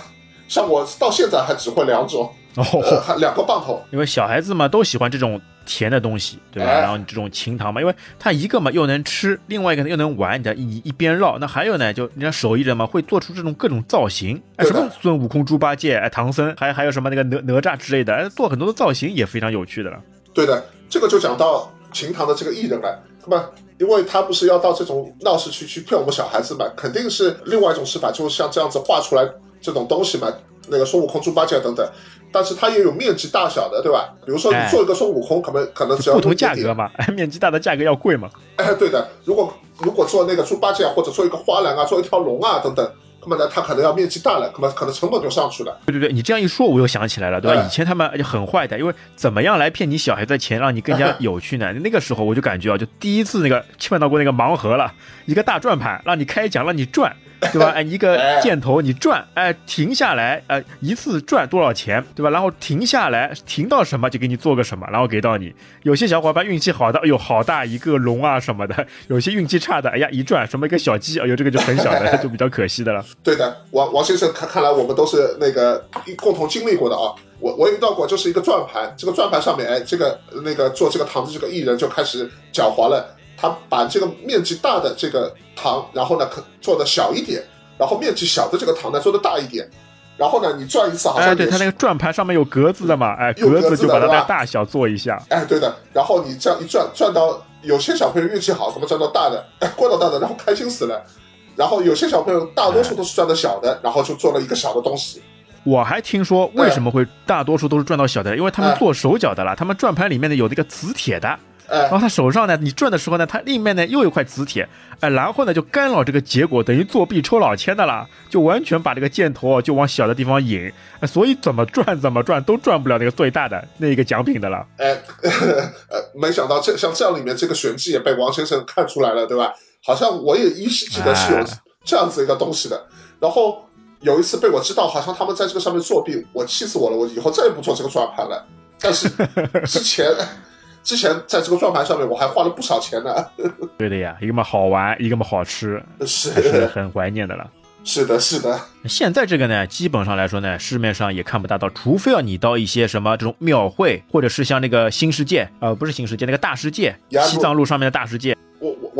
像我到现在还只会两种，呃，哦，还两个棒头。因为小孩子嘛都喜欢这种甜的东西，对吧？哎然后你这种琴糖嘛，因为它一个嘛又能吃，另外一个呢又能玩，你的一一边绕。那还有呢，就人家手艺人嘛会做出这种各种造型，哎，什么孙悟空、猪八戒、哎唐僧，还还有什么那个哪哪吒之类的，哎，做很多的造型也非常有趣的了。对的，这个就讲到秦唐的这个艺人了，那么因为他不是要到这种闹市区去骗我们小孩子嘛，肯定是另外一种吃法，就是像这样子画出来这种东西嘛，那个孙悟空、猪八戒等等，但是它也有面积大小的，对吧？比如说你哎做一个孙悟空，可能可能只要不同价格嘛，哎，面积大的价格要贵嘛。哎，对的，如果如果做那个猪八戒，或者做一个花篮啊，做一条龙啊等等，那么呢，它可能要面积大了，那么可能成本就上去了。对对对，你这样一说，我又想起来了，对吧？哎以前他们就很坏的，因为怎么样来骗你小孩子的钱，让你更加有趣呢？那个时候我就感觉啊，就第一次那个看到过那个盲盒了，一个大转盘，让你开奖，让你转，对吧？哎，一个箭头你转，哎，停下来，哎，一次转多少钱，对吧？然后停下来，停到什么就给你做个什么，然后给到你。有些小伙伴运气好的，哎呦，好大一个龙啊什么的；有些运气差的，哎呀，一转什么一个小鸡，哎呦，这个就很小的，就比较可惜的了。对的，王王先生看看来我们都是那个共同经历过的啊。我我也遇到过，就是一个转盘，这个转盘上面，哎，这个那个做这个糖的这个艺人就开始狡猾了，他把这个面积大的这个糖，然后呢可做的小一点，然后面积小的这个糖呢做的大一点，然后呢你转一次好哎，对，像也是它那个转盘上面有格子的嘛，哎，格格子就把它子的大小做一下。哎，对的，然后你这样一转，转到有些小朋友运气好，可能转到大的，哎，过到大的，然后开心死了。然后有些小朋友大多数都是转的小的，然后就做了一个小的东西。我还听说为什么会大多数都是转到小的，因为他们哎做手脚的啦，他们转盘里面呢有那个磁铁的，哎然后他手上呢你转的时候呢，它里面呢又有一块磁铁，哎，然后呢就干扰这个结果，等于作弊抽老千的啦，就完全把这个箭头啊就往小的地方引，哎所以怎么转怎么转都转不了那个最大的那个奖品的了。哎，呃，没想到这像这样里面这个玄机也被王先生看出来了，对吧？好像我也依稀记得是有哎这样子一个东西的。然后有一次被我知道，好像他们在这个上面作弊，我气死我了，我以后再也不做这个转盘了。但是之前之前在这个转盘上面我还花了不少钱呢。对的呀，一个嘛好玩，一个嘛好吃，是还是很怀念的了。是的，是的，现在这个呢，基本上来说呢，市面上也看不大到，除非要你到一些什么这种庙会，或者是像那个新世界，呃，不是新世界，那个大世界，西藏路上面的大世界，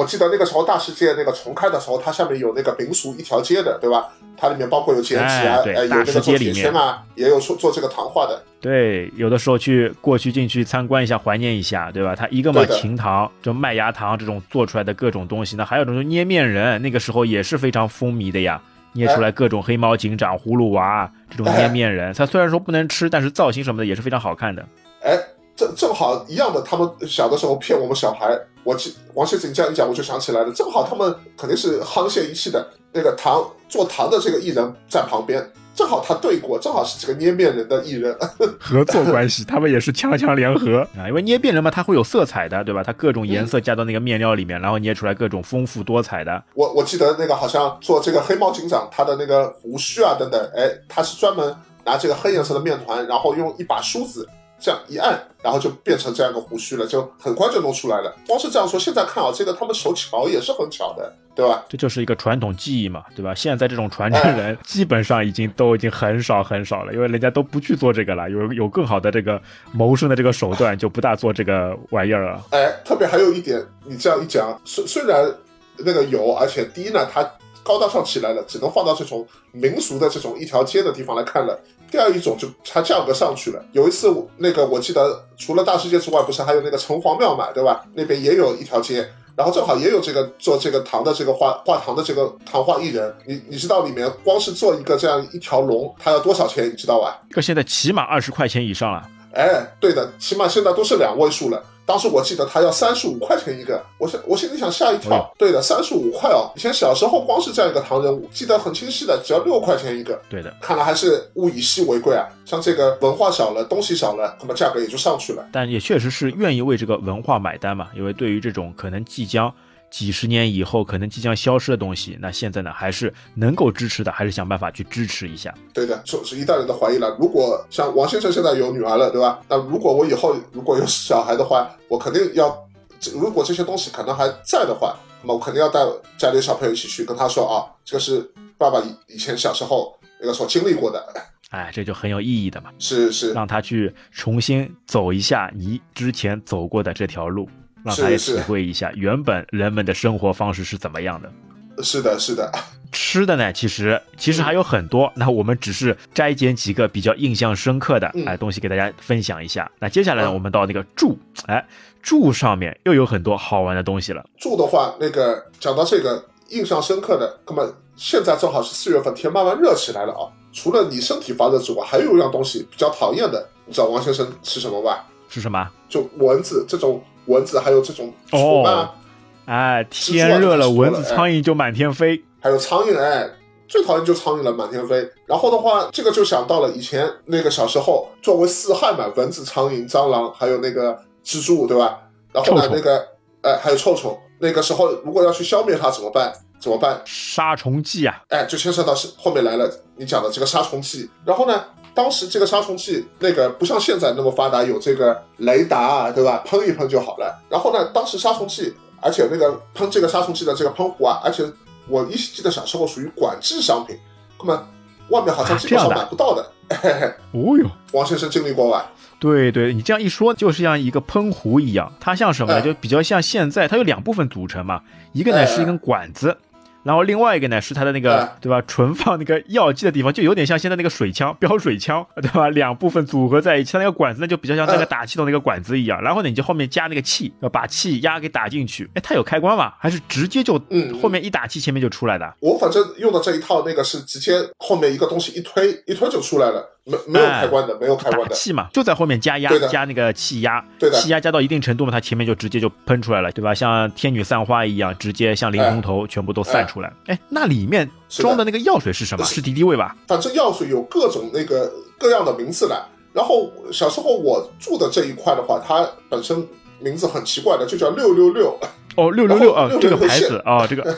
我记得那个时候大世界那个重开的时候，它下面有那个民俗一条街的，对吧？它里面包括有剪纸啊，哎对有那个做铁界里面圈啊，也有做做这个糖画的。对，有的时候去过去进去参观一下，怀念一下，对吧？它一个嘛糖，就麦芽糖这种做出来的各种东西呢，还有这种捏面人，那个时候也是非常风靡的呀。捏出来各种黑猫警长、葫芦娃这种捏面人，它虽然说不能吃，但是造型什么的也是非常好看的。哎，正正好一样的，他们小的时候骗我们小孩。我记王先生你这样一讲，我就想起来了，正好他们肯定是沆瀣一气的。那个糖做糖的这个艺人在旁边，正好他对过，正好是这个捏面人的艺人。合作关系，他们也是强强联合 啊。因为捏面人嘛，他会有色彩的，对吧？他各种颜色加到那个面料里面，然后捏出来各种丰富多彩的。我我记得那个好像做这个黑猫警长，他的那个胡须啊等等，哎，他是专门拿这个黑颜色的面团，然后用一把梳子这样一按，然后就变成这样一个胡须了，就很快就弄出来了。光是这样说，现在看啊，这个他们手巧也是很巧的，对吧？这就是一个传统技艺嘛，对吧？现在这种传承人基本上已经都已经很少很少了，因为人家都不去做这个了，有有更好的这个谋生的这个手段，就不大做这个玩意儿了。哎，特别还有一点，你这样一讲，虽虽然那个有，而且第一呢，它高大上起来了，只能放到这种民俗的这种一条街的地方来看了。第二一种就它价格上去了。有一次我那个我记得，除了大世界之外，不是还有那个城隍庙嘛，对吧？那边也有一条街，然后正好也有这个做这个糖的这个画画糖的这个糖画艺人。你你知道里面光是做一个这样一条龙，它要多少钱？你知道吧？这个现在起码二十块钱以上了。哎，对的，起码现在都是两位数了。当时我记得他要三十五块钱一个，我现我心里想吓一跳。哦对的，三十五块哦，以前小时候光是这样一个糖人，我记得很清晰的，只要六块钱一个。对的，看来还是物以稀为贵啊。像这个文化少了，东西少了，那么价格也就上去了。但也确实是愿意为这个文化买单嘛，因为对于这种可能即将几十年以后可能即将消失的东西，那现在呢还是能够支持的，还是想办法去支持一下。对的，这是一代人的怀疑了。如果像王先生现在有女儿了，对吧？那如果我以后如果有小孩的话，我肯定要，如果这些东西可能还在的话，那么我肯定要带家里的小朋友一起去跟他说啊，这个是爸爸以以前小时候那个所经历过的，哎，这就很有意义的嘛，是是让他去重新走一下你之前走过的这条路，让他也是是体会一下原本人们的生活方式是怎么样的。是的，是的，吃的呢，其实其实还有很多，那我们只是摘捡几个比较印象深刻的嗯哎东西给大家分享一下。那接下来呢，嗯我们到那个住，哎，住上面又有很多好玩的东西了。住的话，那个讲到这个印象深刻的，那么现在正好是四月份，天慢慢热起来了啊。除了你身体发热之外，还有一样东西比较讨厌的，你知道王先生吃什么吧？是什么？就蚊子这种蚊子，还有这种虫啊，哦哎，天热了，蚊子、苍蝇就满天飞。还有苍蝇，哎，最讨厌就苍蝇了，满天飞。然后的话，这个就想到了以前那个小时候作为四害嘛，蚊子、苍蝇、蟑螂，还有那个蜘蛛，对吧？然后呢那个，哎，还有臭虫。那个时候如果要去消灭它怎么办？怎么办？杀虫剂啊，哎，就牵涉到是后面来了你讲的这个杀虫剂。然后呢，当时这个杀虫剂那个不像现在那么发达，有这个雷达啊，对吧？喷一喷就好了。然后呢，当时杀虫剂，而且那个喷这个杀虫剂的这个喷壶啊，而且我依稀记得小时候属于管制商品，那么外面好像基本上买不到的。嘿嘿，哦哟。王先生经历过吧？对对，你这样一说，就是像一个喷壶一样，它像什么呢？哎就比较像现在，它有两部分组成嘛，一个呢哎是一根管子，然后另外一个呢是它的那个哎对吧，存放那个药剂的地方，就有点像现在那个水枪标水枪，对吧？两部分组合在一起，它那个管子呢就比较像那个哎打气筒那个管子一样，然后呢你就后面加那个气，要把气压给打进去。哎，它有开关吗？还是直接就嗯后面一打气前面就出来的？我反正用的这一套那个是直接后面一个东西一推一推就出来了，没没有哎开关的，没有开关的。气嘛，就在后面加压对加那个气压，对的气压加到一定程度嘛，它前面就直接就喷出来了，对吧？像天女散花一样，直接像淋红头，全部都散出来。哎，那里面装的那个药水是什么？是是敌敌畏吧？反正药水有各种那个各样的名字来。然后小时候我住的这一块的话，它本身名字很奇怪的，就叫六六六哦，六六六啊，这个牌子啊，这个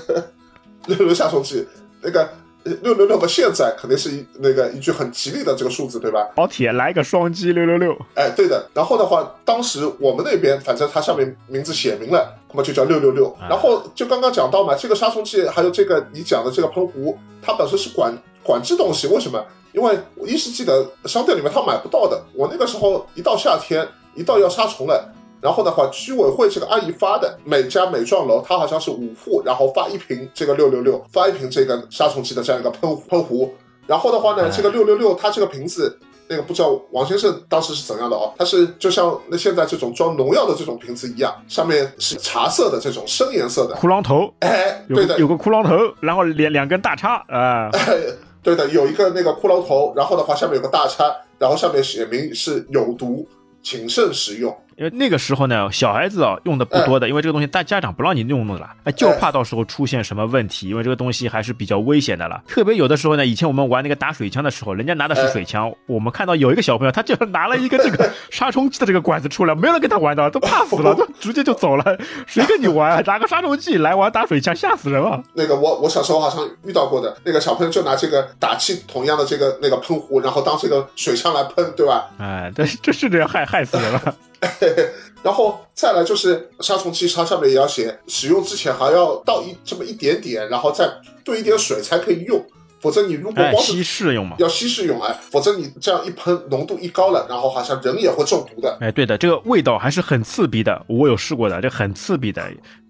六六杀虫剂。那个六六六和现在肯定是一那个一句很吉利的这个数字，对吧？老铁来个双击六六六。哎，对的。然后的话，当时我们那边反正它上面名字写明了，那么就叫六六六。啊然后就刚刚讲到嘛，这个杀虫剂还有这个你讲的这个喷壶，它本身是管管制东西，为什么？因为我依稀记得商店里面它买不到的。我那个时候一到夏天，一到要杀虫了。然后的话，居委会这个阿姨发的，每家每幢楼它好像是五户，然后发一瓶这个六六六，发一瓶这个杀虫剂的这样一个喷喷壶。然后的话呢哎，这个六六六它这个瓶子那个不知道王先生当时是怎样的哦，它是就像那现在这种装农药的这种瓶子一样，上面是茶色的这种深颜色的，骷髅头，哎，对的。有个，有个骷髅头，然后两两根大叉啊，对的，有一个那个骷髅头，然后的话下面有个大叉，然后上面写明是有毒，谨慎使用。因为那个时候呢，小孩子啊用的不多的，因为这个东西大家长不让你用的了，哎，就怕到时候出现什么问题，因为这个东西还是比较危险的了。特别有的时候呢，以前我们玩那个打水枪的时候，人家拿的是水枪，我们看到有一个小朋友，他就拿了一个这个杀虫剂的这个管子出来，没有人跟他玩的，都怕死了，都直接就走了。谁跟你玩啊？拿个杀虫剂来玩打水枪，吓死人了。那个我我小时候好像遇到过的，那个小朋友就拿这个打气筒一样的这个那个喷壶，然后当这个水枪来喷，对吧？哎，这这是这样害害死人了。然后再来就是杀虫剂，它上面也要写，使用之前还要倒一这么一点点，然后再兑一点水才可以用，否则你如果哎，光是稀释用嘛。要稀释用哎，否则你这样一喷，浓度一高了，然后好像人也会中毒的。哎，对的，这个味道还是很刺鼻的，我有试过的，这很刺鼻的。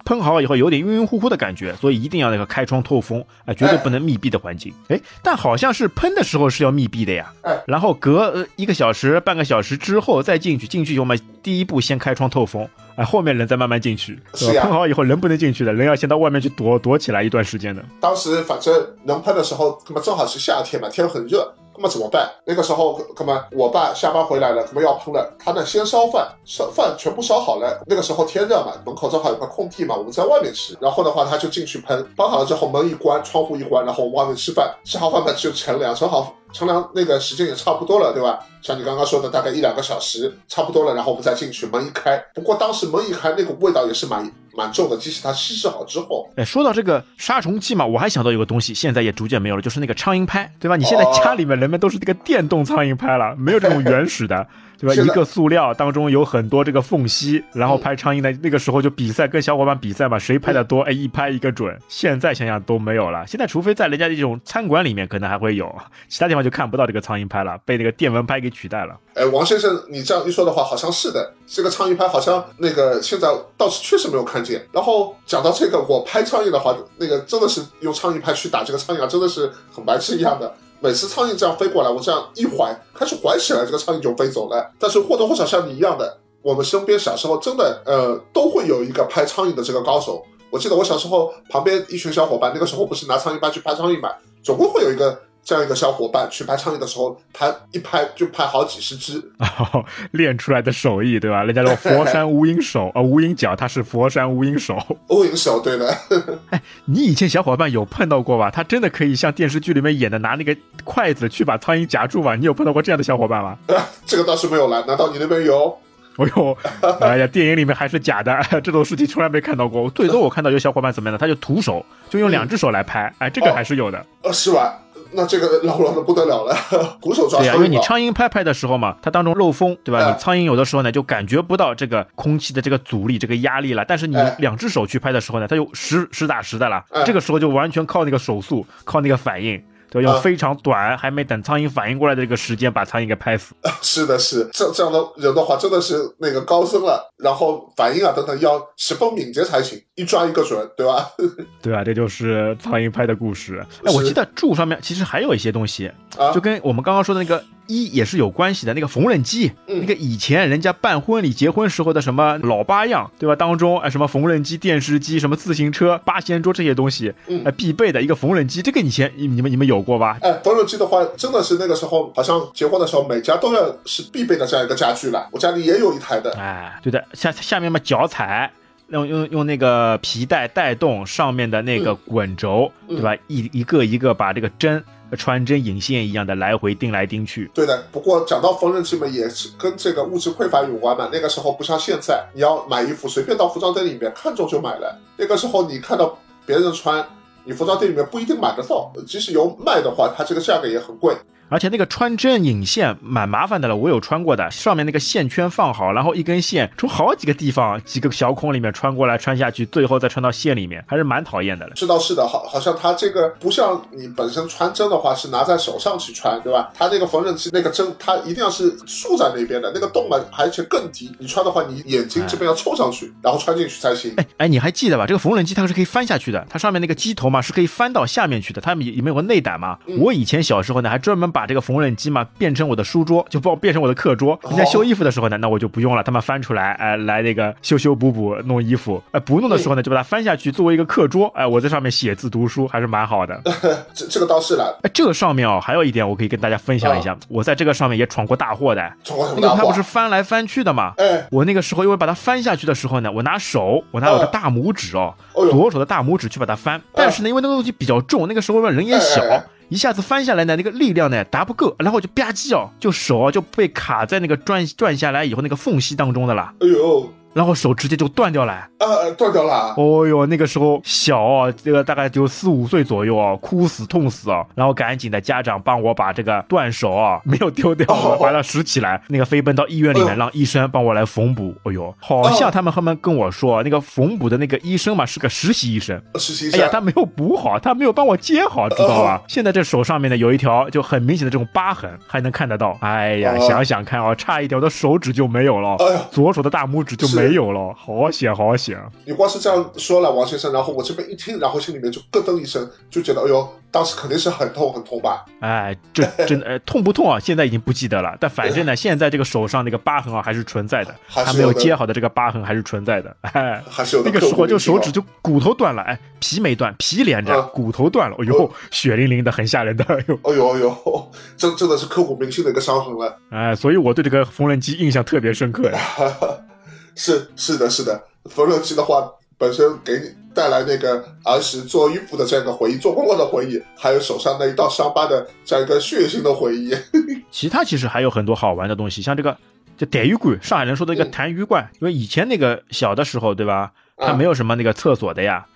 喷好以后有点晕晕乎乎的感觉，所以一定要那个开窗透风，哎，绝对不能密闭的环境。哎，但好像是喷的时候是要密闭的呀。哎，然后隔呃一个小时、半个小时之后再进去，进去以后嘛，第一步先开窗透风，哎，后面人再慢慢进去。是吧喷好以后人不能进去的，人要先到外面去躲躲起来一段时间的。当时反正能喷的时候，那么正好是夏天嘛，天很热，那么怎么办？那个时候，哥们我爸下班回来了，那么要喷了，他呢先烧饭，烧饭全部烧好了。那个时候天热嘛，门口正好有块空地嘛，我们在外面吃。然后的话，他就进去喷，喷好了之后门一关，窗户一关，然后外面吃饭，吃好饭嘛就乘凉，乘好乘凉那个时间也差不多了，对吧？像你刚刚说的，大概一两个小时差不多了，然后我们再进去，门一开。不过当时门一开，那个味道也是蛮蛮重的即使它稀释好之后，哎，说到这个杀虫剂嘛，我还想到一个东西，现在也逐渐没有了，就是那个苍蝇拍，对吧？你现在家里面人们都是这个电动苍蝇拍了，没有这种原始的。对吧？一个塑料当中有很多这个缝隙，然后拍苍蝇的那个时候就比赛，跟小伙伴比赛嘛，谁拍的多，哎，一拍一个准。现在想想都没有了，现在除非在人家这种餐馆里面可能还会有，其他地方就看不到这个苍蝇拍了，被那个电蚊拍给取代了。哎，王先生，你这样一说的话，好像是的。这个苍蝇拍好像那个现在倒是确实没有看见。然后讲到这个，我拍苍蝇的话，那个真的是用苍蝇拍去打这个苍蝇啊，真的是很白痴一样的。每次苍蝇这样飞过来，我这样一环开始环起来，这个苍蝇就飞走了。但是或多或少像你一样的，我们身边小时候真的呃都会有一个拍苍蝇的这个高手。我记得我小时候旁边一群小伙伴，那个时候不是拿苍蝇拍去拍苍蝇嘛，总共会有一个这样一个小伙伴去拍苍蝇的时候，他一拍就拍好几十只。哦，练出来的手艺，对吧？人家说佛山无影手，啊、无影脚，他是佛山无影手。无影手，对的，你以前小伙伴有碰到过吧？他真的可以像电视剧里面演的，拿那个筷子去把苍蝇夹住吧？你有碰到过这样的小伙伴吗？这个倒是没有了。难道你那边有？哎呦，哎呀，电影里面还是假的，这种事情从来没看到过。最多我看到有小伙伴怎么样呢？他就徒手，就用两只手来拍，哎，这个还是有的。呃，是吧？那这个老老的不得了了，鼓手抓对呀。因为你苍蝇拍拍的时候嘛，它当中漏风，对吧？哎你苍蝇有的时候呢就感觉不到这个空气的这个阻力、这个压力了，但是你哎两只手去拍的时候呢，它就实实打实的了。哎这个时候就完全靠那个手速，靠那个反应。对吧，用啊非常短，还没等苍蝇反应过来的这个时间，把苍蝇给拍死。是的是，这这样的人的话，真的是那个高僧了。然后反应啊等等要十分敏捷才行，一抓一个准，对吧？对啊，这就是苍蝇拍的故事。哎，我记得柱上面其实还有一些东西，啊就跟我们刚刚说的那个一也是有关系的。那个缝纫机，嗯那个以前人家办婚礼、结婚时候的什么老八样，对吧？当中哎，什么缝纫机、电视机、什么自行车、八仙桌这些东西，嗯哎，必备的一个缝纫机。这个以前你你们你们有过吧？哎，缝纫机的话，真的是那个时候，好像结婚的时候每家都要是必备的这样一个家具了。我家里也有一台的。哎，对的，下下面嘛脚踩。用用用那个皮带带动上面的那个滚轴，嗯对吧？一一个一个把这个针穿针引线一样的来回钉来钉去。对的，不过讲到缝纫机嘛，也是跟这个物质匮乏有关嘛。那个时候不像现在，你要买衣服随便到服装店里面看中就买了。那个时候你看到别人穿，你服装店里面不一定买得到，即使有卖的话，它这个价格也很贵。而且那个穿针引线蛮麻烦的了，我有穿过的，上面那个线圈放好，然后一根线从好几个地方几个小孔里面穿过来穿下去，最后再穿到线里面，还是蛮讨厌的了。是的，是的，好，好像它这个不像你本身穿针的话是拿在手上去穿，对吧？它那个缝纫机那个针，它一定要是竖在那边的，那个洞嘛，而且更低。你穿的话，你眼睛这边要凑上去，然后穿进去才行。哎哎，你还记得吧？这个缝纫机它是可以翻下去的，它上面那个机头嘛是可以翻到下面去的，它里面有个内胆嘛。我以前小时候呢，还专门把这个缝纫机嘛变成我的书桌，就帮我变成我的课桌。人家修衣服的时候呢，那我就不用了，他们翻出来，哎、来那个修修补补弄衣服。哎、不弄的时候呢，就把它翻下去作为一个课桌，哎、我在上面写字读书还是蛮好的。这这个倒是了，哎，这个上面哦，还有一点我可以跟大家分享一下，我在这个上面也闯过大祸的。闯过什那个它不是翻来翻去的嘛？哎，我那个时候因为把它翻下去的时候呢，我拿手，我拿我的大拇指哦，左手的大拇指去把它翻，但是呢，因为那个东西比较重，那个时候人也小哎哎哎，一下子翻下来呢，那个力量呢达不够，然后就吧唧哦，就手就被卡在那个转转下来以后那个缝隙当中的了，哎呦，然后手直接就断掉了。呃，断掉了。哦哟，那个时候小啊，这个大概就四五岁左右啊，哭死痛死啊，然后赶紧的家长帮我把这个断手啊 没有丢掉，哦把它拾起来，那个飞奔到医院里面，哎让医生帮我来缝补。哦呦，好像他们后面跟我说，那个缝补的那个医生嘛是个实习医生，实习医生，哎呀，他没有补好，他没有帮我接好，知道吧？现在这手上面呢有一条就很明显的这种疤痕，还能看得到。哎呀，哦想想看啊，差一点我的手指就没有了左手的大拇指就没有了，好险好险。你光是这样说了，王先生，然后我这边一听，然后心里面就咯噔一声，就觉得，哎呦，当时肯定是很痛很痛吧？哎，这真的、哎、痛不痛啊？现在已经不记得了，但反正呢，现在这个手上那个疤痕啊还是存在的，还没有接好的这个疤痕还是存在的。哎，还是有的那个时候就手指就骨头断了，哎，皮没断，皮连着，嗯骨头断了，哎呦，血淋淋的，很吓人的，哎呦，哎呦哎呦，真真的是刻骨铭心的一个伤痕了。哎，所以我对这个缝纫机印象特别深刻呀。是是的，是的，缝纫机的话，本身给你带来那个儿时做衣服的这样一个回忆，做工作的回忆，还有手上那一道伤疤的这样一个血腥的回忆。其他其实还有很多好玩的东西，像这个这痰盂罐，上海人说的一个痰盂罐，因为以前那个小的时候，对吧？它没有什么那个厕所的呀，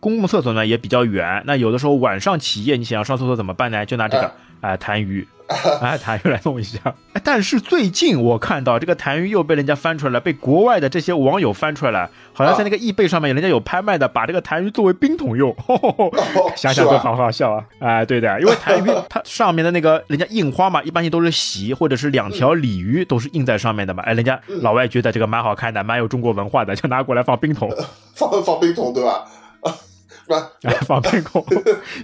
公共厕所呢也比较远。那有的时候晚上起夜，你想要上厕所怎么办呢？就拿这个哎痰盂，哎痰盂来弄一下。哎但是最近我看到这个痰盂又被人家翻出来了，被国外的这些网友翻出来了，好像在那个易贝上面人家有拍卖的，把这个痰盂作为冰桶用。想想都好好笑啊！哎，对的，因为痰盂 它上面的那个人家印花嘛，一般性都是喜或者是两条鲤鱼都是印在上面的嘛。哎，人家老外觉得这个蛮好看的，蛮有中国文化的，就拿过来放冰桶，放放冰桶对吧？啊，那哎，放冰桶。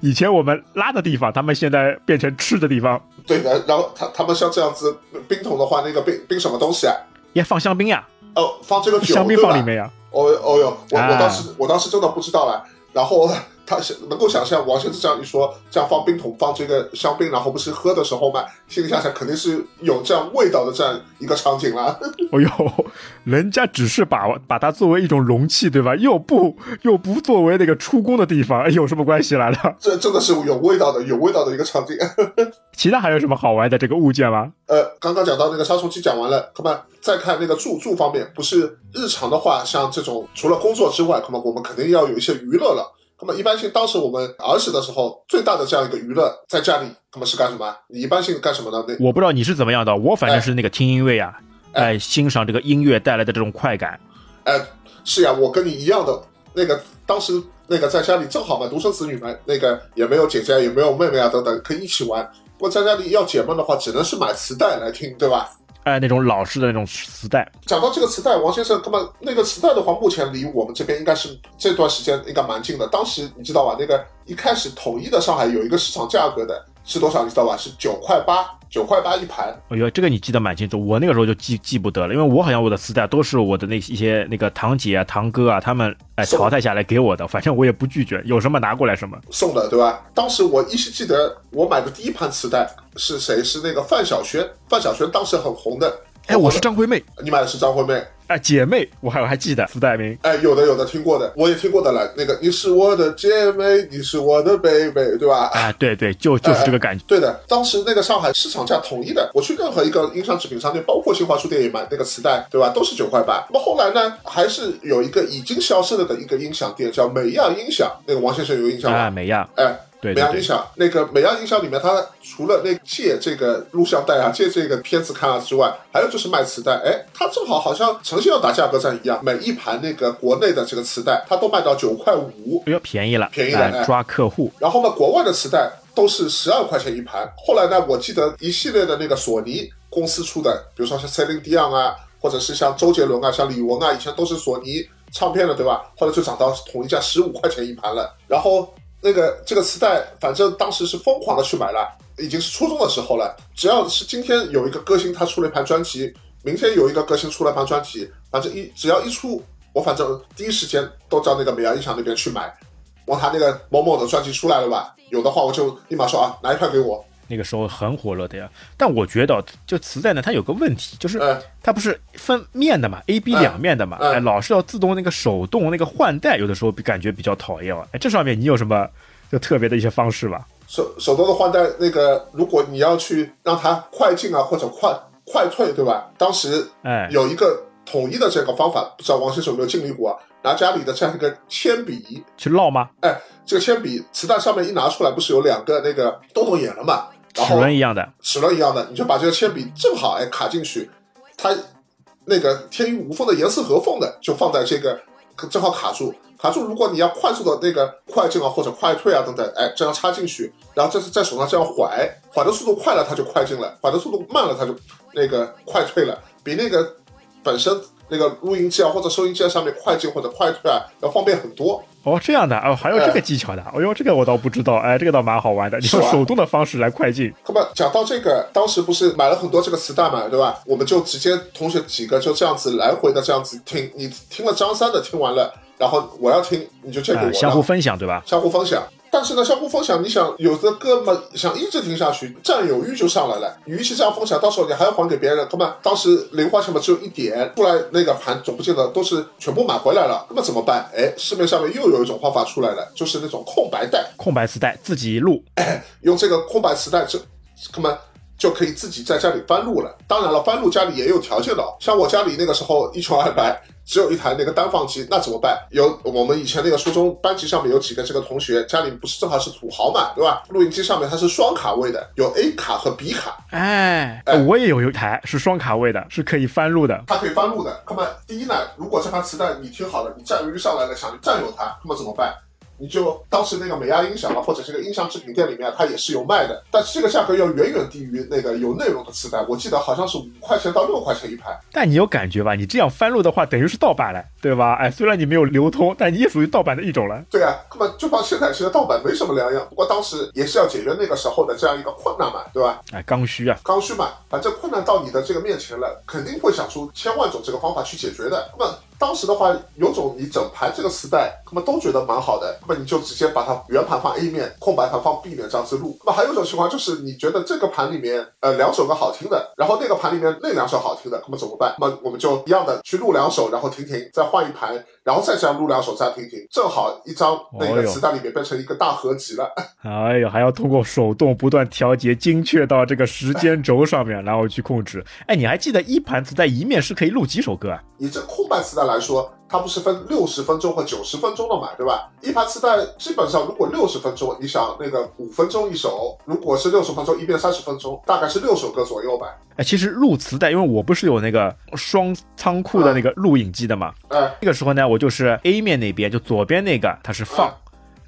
以前我们拉的地方，他们现在变成吃的地方，对的。然后他他们像这样子冰桶的话，那个冰冰什么东西啊？也放香槟呀，哦，放这个酒香槟放里面呀。哦哦哟，我啊我当时我当时真的不知道了。然后他是能够想象王先生这样一说，这样放冰桶放这个香槟，然后不是喝的时候嘛，心里想想肯定是有这样味道的这样一个场景了。哎呦，人家只是把把它作为一种容器，对吧？又不又不作为那个出宫的地方，哎有什么关系来了？这真的是有味道的，有味道的一个场景。其他还有什么好玩的这个物件吗？呃，刚刚讲到那个杀虫剂讲完了，那么再看那个住住方面，不是日常的话，像这种除了工作之外，那么我们肯定要有一些娱乐了。那么一般性，当时我们儿时的时候，最大的这样一个娱乐，在家里，那么是干什么？你一般性干什么呢？那我不知道你是怎么样的，我反正是那个听音乐呀，哎哎，欣赏这个音乐带来的这种快感。哎，是呀，我跟你一样的，那个当时那个在家里正好嘛，独生子女嘛，那个也没有姐姐，也没有妹妹啊等等，可以一起玩。不过在家里要解闷的话，只能是买磁带来听，对吧？哎，那种老式的那种磁带，讲到这个磁带，王先生，那么那个磁带的话，目前离我们这边应该是这段时间应该蛮近的。当时你知道吧？那个一开始统一的上海有一个市场价格的是多少？你知道吧？是九块八，九块八一盘。哎呦，这个你记得蛮清楚，我那个时候就记记不得了，因为我好像我的磁带都是我的那一些那个堂姐啊、堂哥啊，他们哎淘汰下来给我的，反正我也不拒绝，有什么拿过来什么。送的，对吧？当时我依稀记得，我买的第一盘磁带是谁？是那个范晓萱。范晓萱当时很红的。哎，我是张惠妹，你买的是张惠妹。哎，姐妹，我还我还记得磁带名。哎，有的有的听过的，我也听过的了。那个你是我的姐妹，你是我的 baby，对吧？啊，对对，就就是这个感觉。对的，当时那个上海市场价统一的，我去任何一个音像制品商店，包括新华书店也买那个磁带，对吧？都是九块八。那么后来呢，还是有一个已经消失了的一个音响店，叫美亚音响。那个王先生有印象吗？哎，美亚，哎，对对对，美亚音响，那个美亚音响里面，它除了那借这个录像带啊、借这个片子看啊之外，还有就是卖磁带。哎，它正好好像诚信要打价格战一样，每一盘那个国内的这个磁带，它都卖到九块五。哎呦，便宜了，便宜了哎哎抓客户。然后呢，国外的磁带都是十二块钱一盘。后来呢，我记得一系列的那个索尼公司出的，比如说像 Celine Dion 啊，或者是像周杰伦啊、像李玟啊，以前都是索尼唱片的，对吧？后来就涨到统一价十五块钱一盘了。然后那个这个磁带，反正当时是疯狂的去买了，已经是初中的时候了。只要是今天有一个歌星他出了一盘专辑，明天有一个歌星出了一盘专辑，反正一只要一出，我反正第一时间都到那个美亚音响那边去买。我他那个某某的专辑出来了吧？有的话我就立马说啊，拿一块给我。那个时候很火热的呀，但我觉得就磁带呢，它有个问题，就是嗯它不是分面的嘛，A、B 两面的嘛，嗯哎，老是要自动那个手动那个换带，有的时候感觉比较讨厌啊。哎，这上面你有什么就特别的一些方式吧？手手动的换代，那个如果你要去让它快进啊或者快快退，对吧？当时哎，有一个统一的这个方法，不知道王先生有没有经历过啊？拿家里的这样一个铅笔，去烙吗？哎，这个铅笔磁带上面一拿出来，不是有两个那个洞洞眼了嘛？然齿后轮一样的，齿轮一样的，你就把这个铅笔正好哎卡进去，它那个天衣无缝的严丝合缝的就放在这个正好卡住，卡住。如果你要快速的那个快进啊或者快退啊等等，哎这样插进去，然后这是在手上这样缓，缓的速度快了它就快进了，缓的速度慢了它就那个快退了，比那个本身那个录音机啊或者收音机啊上面快进或者快退啊要方便很多。哦，这样的哦，还有这个技巧的，哎呦，这个我倒不知道，哎，这个倒蛮好玩的，你用手动的方式来快进，那么讲到这个，当时不是买了很多这个磁带嘛，对吧？我们就直接同学几个就这样子来回的这样子听，你听了张三的听完了，然后我要听你就借给我，哎，相互分享，对吧？相互分享。但是呢，相互分享，你想有的哥们，想一直听下去，占有欲就上来了。与其这样分享，到时候你还要还给别人，哥们当时零花钱嘛只有一点，出来那个盘总不见得都是全部买回来了，那么怎么办？哎，市面上面又有一种方法出来了，就是那种空白带。空白磁带自己录，用这个空白磁带，这哥们就可以自己在家里翻录了。当然了，翻录家里也有条件的哦，像我家里那个时候一穷二白。只有一台那个单放机，那怎么办？有我们以前那个初中班级上面有几个这个同学，家里不是正好是土豪嘛，对吧？录音机上面它是双卡位的，有 A 卡和 B 卡。哎，哎我也有一台是双卡位的，是可以翻录的。它可以翻录的。那么第一呢，如果这盘磁带你听好了，你占有欲上来了，想去占有它，那么怎么办？你就当时那个美亚音响啊，或者这个音像制品店里面，它也是有卖的，但是这个价格要远远低于那个有内容的磁带。我记得好像是五块钱到六块钱一盘。但你有感觉吧？你这样翻录的话，等于是盗版了，对吧？哎，虽然你没有流通，但你也属于盗版的一种了。对啊，根本就把现在其实盗版没什么两样。不过当时也是要解决那个时候的这样一个困难嘛，对吧？哎，刚需啊，刚需嘛，反正困难到你的这个面前了，肯定会想出千万种这个方法去解决的。那么。当时的话，有种你整盘这个磁带，那么都觉得蛮好的，那么你就直接把它圆盘放 A 面，空白盘放 B 面这样子录。那么还有一种情况就是，你觉得这个盘里面呃两首歌好听的，然后那个盘里面那两首好听的，那么怎么办？那么我们就一样的去录两首，然后停停，再换一盘，然后再这样录两首再停停，正好一张那个磁带里面变成一个大合集了。哎呦，还要通过手动不断调节，精确到这个时间轴上面，然后去控制。哎，你还记得一盘磁带一面是可以录几首歌啊？你这空白磁带来说。它不是分六十分钟和九十分钟的嘛，对吧？一盘磁带基本上如果六十分钟，你想那个五分钟一首，如果是六十分钟，一边三十分钟，大概是六首歌左右吧。哎，其实录磁带，因为我不是有那个双仓库的那个录影机的嘛，哎，那个时候呢，我就是 A 面那边就左边那个它是放，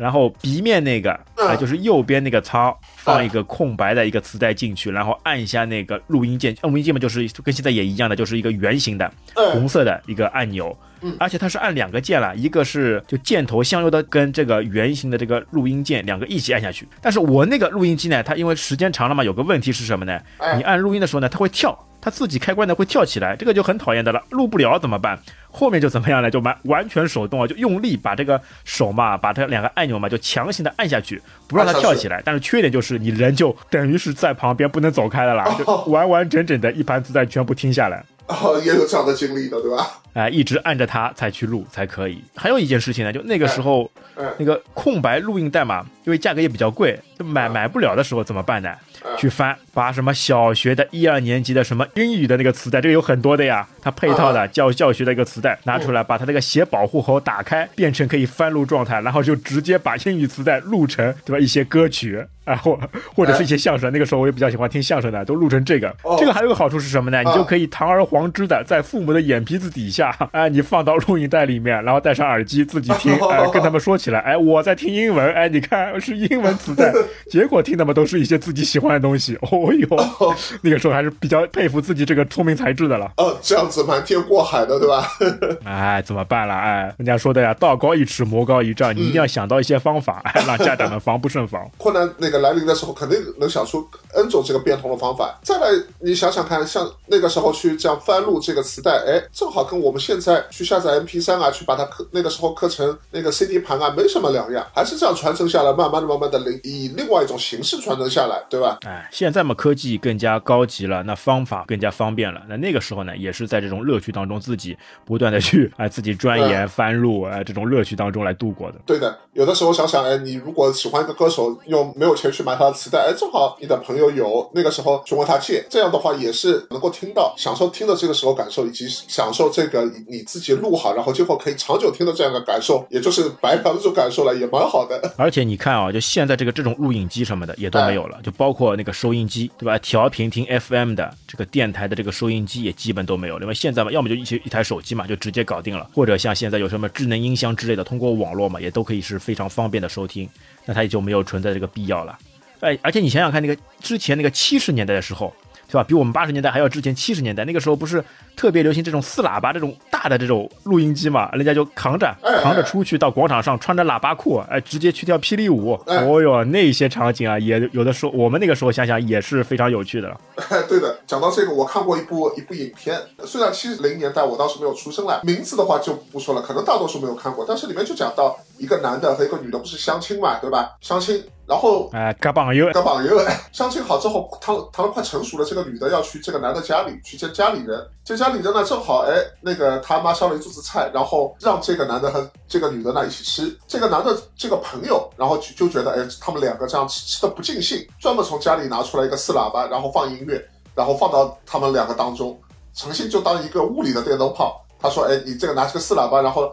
然后鼻面那个啊就是右边那个仓放一个空白的一个磁带进去，然后按一下那个录音键，录音键嘛就是跟现在也一样的，就是一个圆形的红色的一个按钮。而且它是按两个键了，一个是就箭头向右的跟这个圆形的这个录音键两个一起按下去。但是我那个录音机呢，它因为时间长了嘛，有个问题是什么呢？你按录音的时候呢，它会跳，它自己开关呢会跳起来，这个就很讨厌的了。录不了怎么办？后面就怎么样呢？就完完全手动啊，就用力把这个手嘛，把这两个按钮嘛，就强行的按下去，不让它跳起来。但是缺点就是你人就等于是在旁边不能走开的啦，就完完整整的一盘子弹全部听下来。哦，也有这样的经历的，对吧？哎，一直按着它才去录才可以。还有一件事情呢，就那个时候，那个空白录音带嘛，因为价格也比较贵，就买买不了的时候怎么办呢？去翻，把什么小学的一二年级的什么英语的那个磁带，这个有很多的呀，它配套的教教学的一个磁带拿出来，把它那个写保护口打开，变成可以翻录状态，然后就直接把英语磁带录成，对吧？一些歌曲。啊，或或者是一些相声，那个时候我也比较喜欢听相声的，都录成这个。这个还有个好处是什么呢？你就可以堂而皇之的在父母的眼皮子底下，哎，你放到录音带里面，然后戴上耳机自己听，哎，跟他们说起来，哎，我在听英文，哎，你看是英文磁带，结果听他们都是一些自己喜欢的东西。哦哟，那个时候还是比较佩服自己这个聪明才智的了。哦，这样子瞒天过海的，对吧？哎，怎么办了？哎，人家说的呀，道高一尺，魔高一丈，你一定要想到一些方法，让家长们防不胜防。困难那个。来临的时候，肯定能想出 N 种这个变通的方法。再来，你想想看，像那个时候去这样翻录这个磁带，哎，正好跟我们现在去下载 MP3 啊，去把它刻那个时候刻成那个 CD 盘啊，没什么两样，还是这样传承下来，慢慢的、慢慢的，以另外一种形式传承下来，对吧？哎，现在嘛，科技更加高级了，那方法更加方便了。那那个时候呢，也是在这种乐趣当中，自己不断的去 哎，自己钻研翻录，哎，这种乐趣当中来度过的。对的，有的时候想想，哎，你如果喜欢一个歌手，又没有钱去买他的磁带，哎，正好你的朋友有，那个时候去问他借，这样的话也是能够听到，享受听的这个时候感受，以及享受这个你自己录好，然后今后可以长久听的这样的感受，也就是白嫖的这种感受了，也蛮好的。而且你看啊，就现在这个这种录影机什么的也都没有了，就包括那个收音机，对吧？调频听 FM 的这个电台的这个收音机也基本都没有。因为现在嘛，要么就一些一台手机嘛，就直接搞定了，或者像现在有什么智能音箱之类的，通过网络嘛，也都可以是非常方便的收听，那它也就没有存在这个必要了。哎，而且你想想看，那个之前那个七十年代的时候，对吧？比我们八十年代还要之前七十年代，那个时候不是特别流行这种四喇叭这种大的这种录音机嘛？人家就扛着扛着出去到广场上，穿着喇叭裤，哎，直接去跳霹雳舞。哦哟，那些场景啊，也有的时候我们那个时候想想也是非常有趣的。对的，讲到这个，我看过一部一部影片，虽然七零年代我当时没有出生了，名字的话就不说了，可能大多数没有看过，但是里面就讲到。一个男的和一个女的不是相亲嘛，对吧？相亲，然后哎，嘎榜友，跟榜友相亲好之后，他谈的快成熟了，这个女的要去这个男的家里去见家里人，见家里人呢，正好哎，那个他妈烧了一桌子菜，然后让这个男的和这个女的呢一起吃。这个男的这个朋友，然后就就觉得哎，他们两个这样吃吃的不尽兴，专门从家里拿出来一个四喇叭，然后放音乐，然后放到他们两个当中，诚心就当一个物理的电灯泡。他说哎，你这个拿这个四喇叭，然后。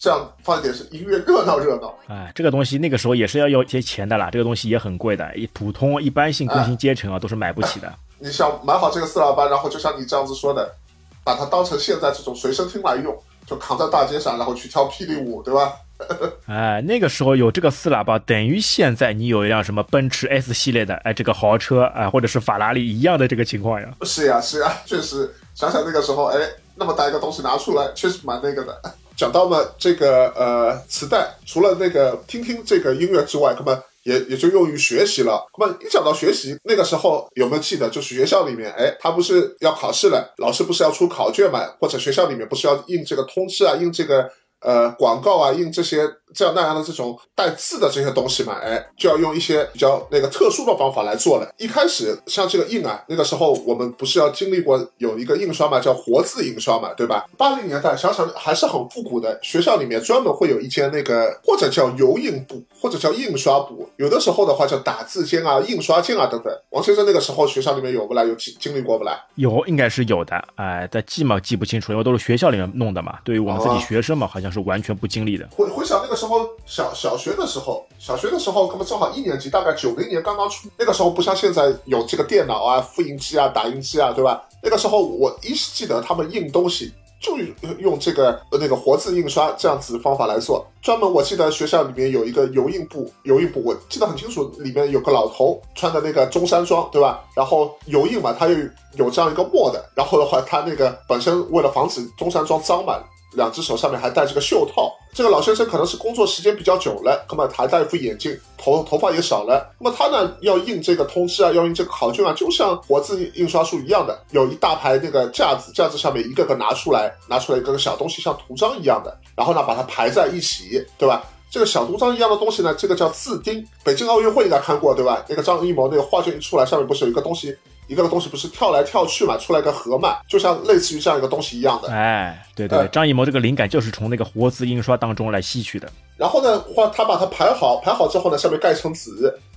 这样放一点是音乐热闹热闹，哎，这个东西那个时候也是要要些钱的啦，这个东西也很贵的，一普通一般性工薪阶层啊都是买不起的。你想买好这个四喇叭，然后就像你这样子说的，把它当成现在这种随身听来用，就扛在大街上，然后去跳霹雳舞，对吧？哎，那个时候有这个四喇叭，等于现在你有一辆什么奔驰 S 系列的，哎，这个豪车啊，或者是法拉利一样的这个情况呀。是呀，是呀，确实，想想那个时候，哎，那么大一个东西拿出来，确实蛮那个的。讲到嘛，这个呃，磁带除了那个听听这个音乐之外，那么也也就用于学习了。那么一讲到学习，那个时候有没有记得，就是学校里面，哎，他不是要考试了，老师不是要出考卷嘛，或者学校里面不是要印这个通知啊，印这个呃广告啊，印这些。这样那样的这种带字的这些东西嘛，哎，就要用一些比较那个特殊的方法来做了。一开始像这个印啊，那个时候我们不是要经历过有一个印刷嘛，叫活字印刷嘛，对吧？八零年代想想还是很复古的，学校里面专门会有一间那个或者叫油印部，或者叫印刷部，有的时候的话叫打字间啊、印刷间啊等等。王先生那个时候学校里面有不来？有经经历过不来？有，应该是有的。哎，但记嘛记不清楚，因为都是学校里面弄的嘛。对于我们自己学生嘛，好像是完全不经历的。回回想那个时候小。小学的时候，小学的时候，那么正好一年级，大概九零年刚刚出。那个时候不像现在有这个电脑啊、复印机啊、打印机啊，对吧？那个时候我依稀记得他们印东西就用这个那个活字印刷这样子方法来做。专门我记得学校里面有一个油印部，油印部我记得很清楚，里面有个老头穿的那个中山装，对吧？然后油印嘛，他又有这样一个墨的，然后的话他那个本身为了防止中山装脏嘛。两只手上面还戴着个袖套，这个老先生可能是工作时间比较久了，那么还戴一副眼镜，头头发也少了。那么他呢要印这个通知啊，要印这个考卷啊，就像活字印刷术一样的，有一大排那个架子，架子上面一个个拿出来，拿出来一个个小东西，像图章一样的，然后呢把它排在一起，对吧？这个小图章一样的东西呢，这个叫字钉。北京奥运会应该看过对吧？那个张艺谋那个画卷一出来，上面不是有一个东西？一个东西不是跳来跳去嘛，出来个河嘛，就像类似于这样一个东西一样的。哎，对对，张艺谋这个灵感就是从那个活字印刷当中来吸取的。然后呢，画他把它排好，排好之后呢，下面盖层纸，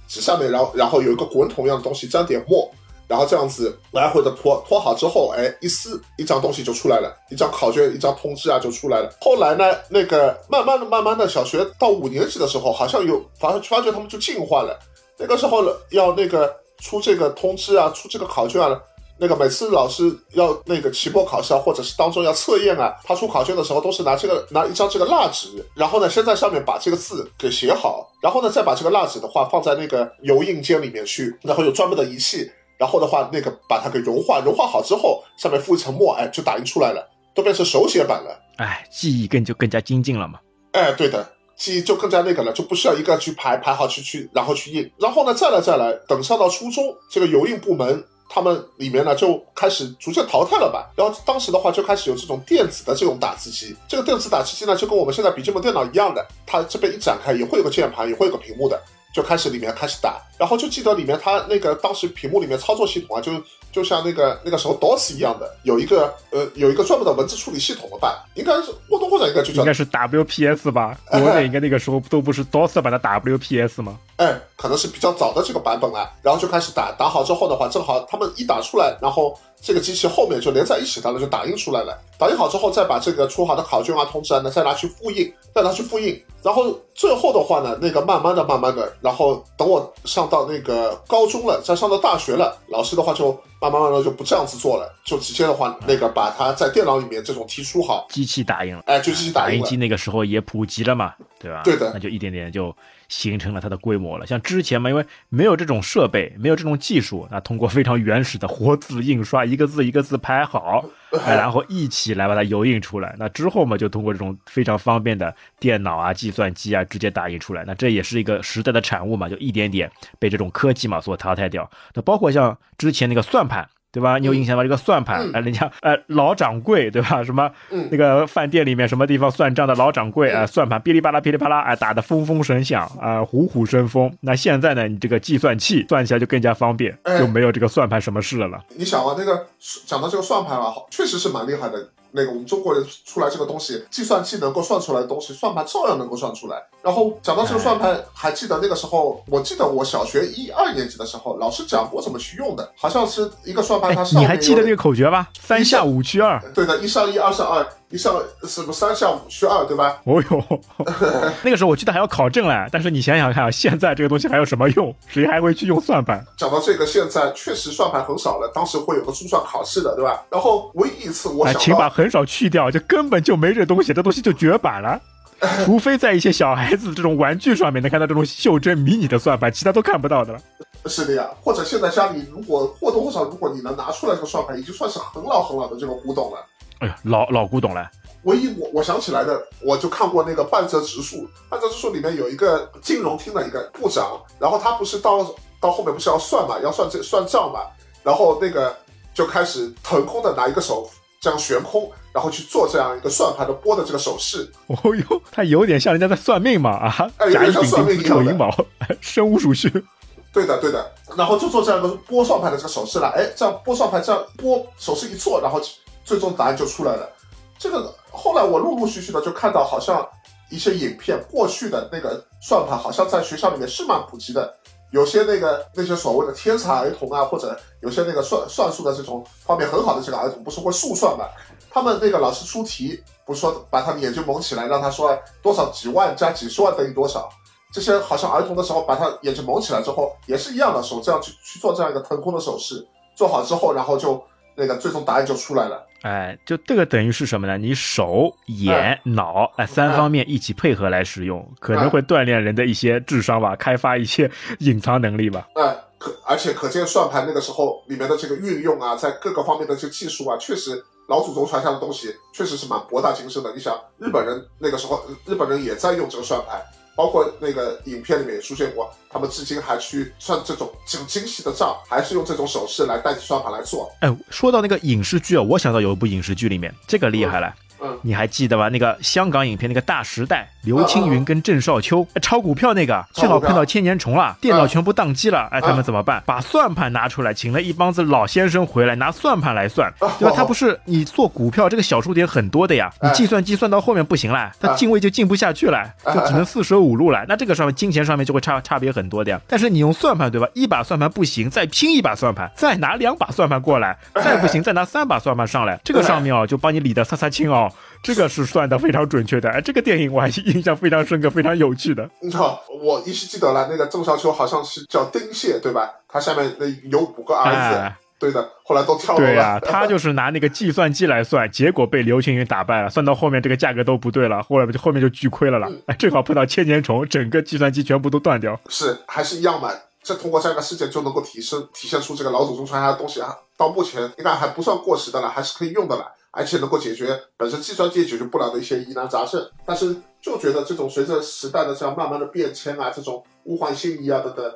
纸下面然后然后有一个滚筒一样的东西，沾点墨，然后这样子来回的拖拖好之后，哎，一撕一张东西就出来了，一张考卷，一张通知啊就出来了。后来呢，那个慢慢的慢慢的，小学到五年级的时候，好像有发发觉他们就进化了。那个时候要那个。出这个通知啊，出这个考卷啊，那个每次老师要那个期末考试啊，或者是当中要测验啊，他出考卷的时候都是拿这个拿一张这个蜡纸，然后呢先在上面把这个字给写好，然后呢再把这个蜡纸的话放在那个油印间里面去，然后有专门的仪器，然后的话那个把它给融化，融化好之后上面敷一层墨，哎，就打印出来了，都变成手写版了，哎，记忆更就更加精进了嘛，哎，对的。记忆就更加那个了，就不需要一个去排排好去去，然后去印，然后呢再来再来，等上到初中，这个油印部门他们里面呢就开始逐渐淘汰了吧。然后当时的话就开始有这种电子的这种打字机，这个电子打字机呢就跟我们现在笔记本电脑一样的，它这边一展开也会有个键盘，也会有个屏幕的，就开始里面开始打。然后就记得里面它那个当时屏幕里面操作系统啊，就就像那个那个时候 DOS 一样的，有一个呃有一个专门的文字处理系统了吧，应该是或多或少应该就叫应该是 WPS 吧，国内应该那个时候都不是 DOS 版的 WPS 吗？哎，可能是比较早的这个版本啊，然后就开始打，打好之后的话，正好他们一打出来，然后这个机器后面就连在一起，的了，就打印出来了。打印好之后，再把这个出好的考卷啊、通知啊呢，再拿去复印，再拿去复印，然后最后的话呢，那个慢慢的、慢慢的，然后等我上到那个高中了，再上到大学了，老师的话就慢慢慢慢就不这样子做了，就直接的话，那个把它在电脑里面这种提出好，机器打印了，哎，就机器打印机那个时候也普及了嘛，对吧？对的，那就一点点就。形成了它的规模了。像之前嘛，因为没有这种设备，没有这种技术，那通过非常原始的活字印刷，一个字一个字排好，然后一起来把它油印出来。那之后嘛，就通过这种非常方便的电脑啊、计算机啊，直接打印出来。那这也是一个时代的产物嘛，就一点点被这种科技嘛所淘汰掉。那包括像之前那个算盘。对吧？你有印象吗？这个算盘，嗯哎，人家呃老掌柜，对吧？什么嗯那个饭店里面什么地方算账的老掌柜啊、算盘噼里啪啦噼里啪啦，哎，打得风风声响啊、虎虎生风。那现在呢，你这个计算器算起来就更加方便，哎就没有这个算盘什么事了了。你想啊，那个讲到这个算盘啊，好确实是蛮厉害的。那个我们中国人出来这个东西，计算器能够算出来的东西，算盘照样能够算出来。然后讲到这个算盘，还记得那个时候，我记得我小学一二年级的时候，老师讲过怎么去用的，好像是一个算盘，它哎，上面有你还记得那个口诀吧？三下五去二。对的，一上一，二上二，一上什么三下五去二，对吧？哦哟，那个时候我记得还要考证嘞。但是你想想看啊，现在这个东西还有什么用？谁还会去用算盘？讲到这个，现在确实算盘很少了，当时会有个珠算考试的，对吧？然后唯一一次我哎，想到，请把很少去掉，就根本就没这东西，这东西就绝版了。除非在一些小孩子这种玩具上面能看到这种袖珍迷你的算盘，其他都看不到的了。是的呀，或者现在家里如果或多或少，如果你能拿出来这个算盘，已经算是很老很老的这个古董了。哎呀，老老古董了。唯一我我想起来的，我就看过那个半泽直树，半泽直树里面有一个金融厅的一个部长，然后他不是到到后面不是要算嘛，要算这算账嘛，然后那个就开始腾空的拿一个手这样悬空，然后去做这样一个算盘的拨的这个手势，哦哟，它有点像人家在算命嘛啊哎，有甲乙丙点像算丁命一样的戊寅卯，生无属序。对的，对的，然后就做这样一个拨算盘的这个手势了。哎，这样拨算盘，这样拨手势一做，然后最终答案就出来了。这个后来我陆陆续续的就看到，好像一些影片，过去的那个算盘好像在学校里面是蛮普及的。有些那个那些所谓的天才儿童啊，或者有些那个算算术的这种方面很好的这个儿童，不是会速算嘛？他们那个老师出题，不是说把他们眼睛蒙起来，让他说多少几万加几十万等于多少？这些好像儿童的时候，把他眼睛蒙起来之后，也是一样的，手这样去去做这样一个腾空的手势，做好之后，然后就那个最终答案就出来了。哎，就这个等于是什么呢？你手、眼、脑哎三方面一起配合来使用，可能会锻炼人的一些智商吧，开发一些 隐藏能力吧。哎，可而且可见算盘那个时候里面的这个运用啊，在各个方面的这个技术啊，确实老祖宗传下的东西确实是蛮博大精深的。你想，日本人那个时候，日本人也在用这个算盘，包括那个影片里面也出现过，他们至今还去算这种很精细的账，还是用这种手势来代替算盘来做。哎，说到那个影视剧啊，我想到有一部影视剧里面，这个厉害了。你还记得吧？那个香港影片那个《大时代》，刘青云跟郑少秋哎炒股票那个，正好碰到千年虫了，电脑全部宕机了，哎，他们怎么办？把算盘拿出来，请了一帮子老先生回来拿算盘来算，对吧？他不是你做股票这个小数点很多的呀，你计算机算到后面不行了，他进位就进不下去了，就只能四舍五入了。那这个上面金钱上面就会差差别很多的呀。但是你用算盘对吧？一把算盘不行，再拼一把算盘，再拿两把算盘过来，再不行再拿三把算盘上来，这个上面哦就帮你理得擦擦清哦。这个是算的非常准确的，哎，这个电影我还印象非常深刻，非常有趣的。你知道，我依稀记得了，那个郑少秋好像是叫丁蟹，对吧？他下面那有五个儿子，哎对的，后来都跳楼了。对呀、他就是拿那个计算机来算，结果被刘青云打败了，算到后面这个价格都不对了，后来就后面就巨亏了了。哎，正好碰到千年虫，整个计算机全部都断掉。是还是一样嘛？这通过这样一个事件就能够提升体现出这个老祖宗传下的东西啊，到目前应该还不算过时的了，还是可以用的了，而且能够解决本身计算机也解决不了的一些疑难杂症。但是就觉得这种随着时代的这样慢慢的变迁啊，这种物换星移啊等等，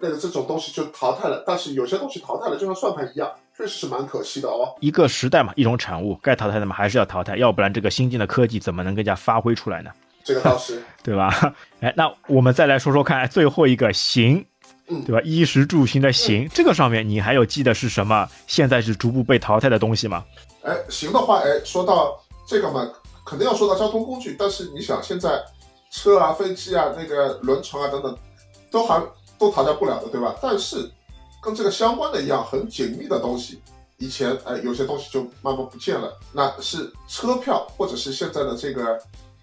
那个这种东西就淘汰了。但是有些东西淘汰了，就像算盘一样，确实是蛮可惜的哦。一个时代嘛，一种产物，该淘汰的嘛还是要淘汰，要不然这个新进的科技怎么能更加发挥出来呢？这个倒是，对吧？哎，那我们再来说说看，最后一个行，嗯对吧？衣食住行的行，这个上面你还有记得是什么？现在是逐步被淘汰的东西吗？哎，行的话，哎，说到这个嘛，肯定要说到交通工具。但是你想，现在车啊、飞机啊、那个轮船啊等等，都还都淘汰不了的，对吧？但是跟这个相关的一样很紧密的东西，以前哎有些东西就慢慢不见了，那是车票或者是现在的这个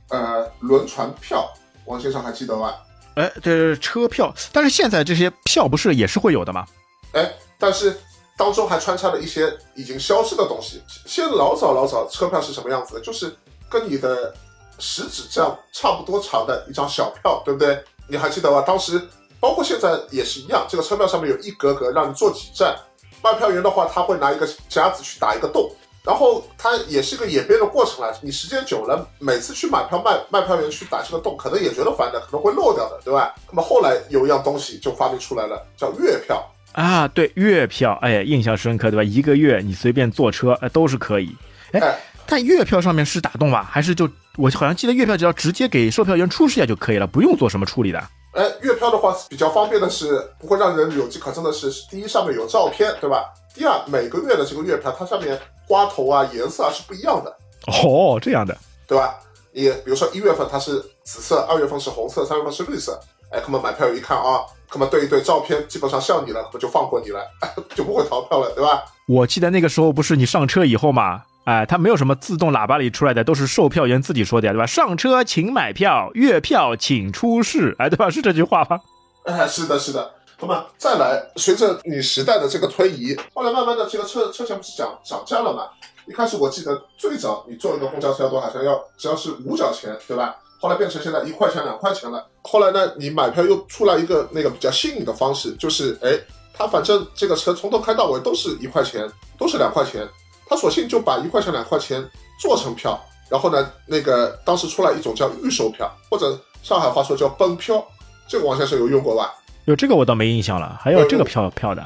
呃轮船票，王先生还记得吧？哎，这是车票，但是现在这些票不是也是会有的吗？哎，但是当中还穿插了一些已经消失的东西。现在老早老早车票是什么样子的？就是跟你的食指这样差不多长的一张小票，对不对？你还记得吧？当时包括现在也是一样，这个车票上面有一格格让你坐几站。卖票员的话，他会拿一个夹子去打一个洞。然后它也是一个演变的过程来，你时间久了，每次去买票卖卖票员去打这个洞，可能也觉得烦的，可能会漏掉的，对吧？那么后来有一样东西就发明出来了，叫月票。啊，对，月票，哎，印象深刻，对吧？一个月你随便坐车，呃，都是可以。哎哎，但月票上面是打洞吧？还是就我好像记得月票只要直接给售票员出示一下就可以了，不用做什么处理的。哎，月票的话比较方便的是，不会让人有迹可证的是，第一上面有照片，对吧？第二，每个月的这个月票它上面花头啊、颜色啊是不一样的，哦，这样的。对吧？你比如说一月份它是紫色，二月份是红色，三月份是绿色。哎，他们买票一看啊，他们对一对照片基本上像你了，那么就放过你了，就不会逃票了，对吧？我记得那个时候不是你上车以后嘛，哎，它没有什么自动喇叭里出来的，都是售票员自己说的呀，对吧？上车请买票，月票请出示，哎，对吧？是这句话吗？哎，是的，是的。那么再来，随着你时代的这个推移，后来慢慢的这个车车钱不是涨涨价了嘛？一开始我记得最早你坐一个公交车要多少钱？要只要是五角钱，对吧？后来变成现在一块钱、两块钱了。后来呢，你买票又出来一个那个比较新颖的方式，就是哎，他反正这个车从头开到尾都是一块钱，都是两块钱，他索性就把一块钱、两块钱做成票，然后呢，那个当时出来一种叫预售票，或者上海话说叫奔票，这个王先生有用过吧？有这个我倒没印象了，还有这个票票的。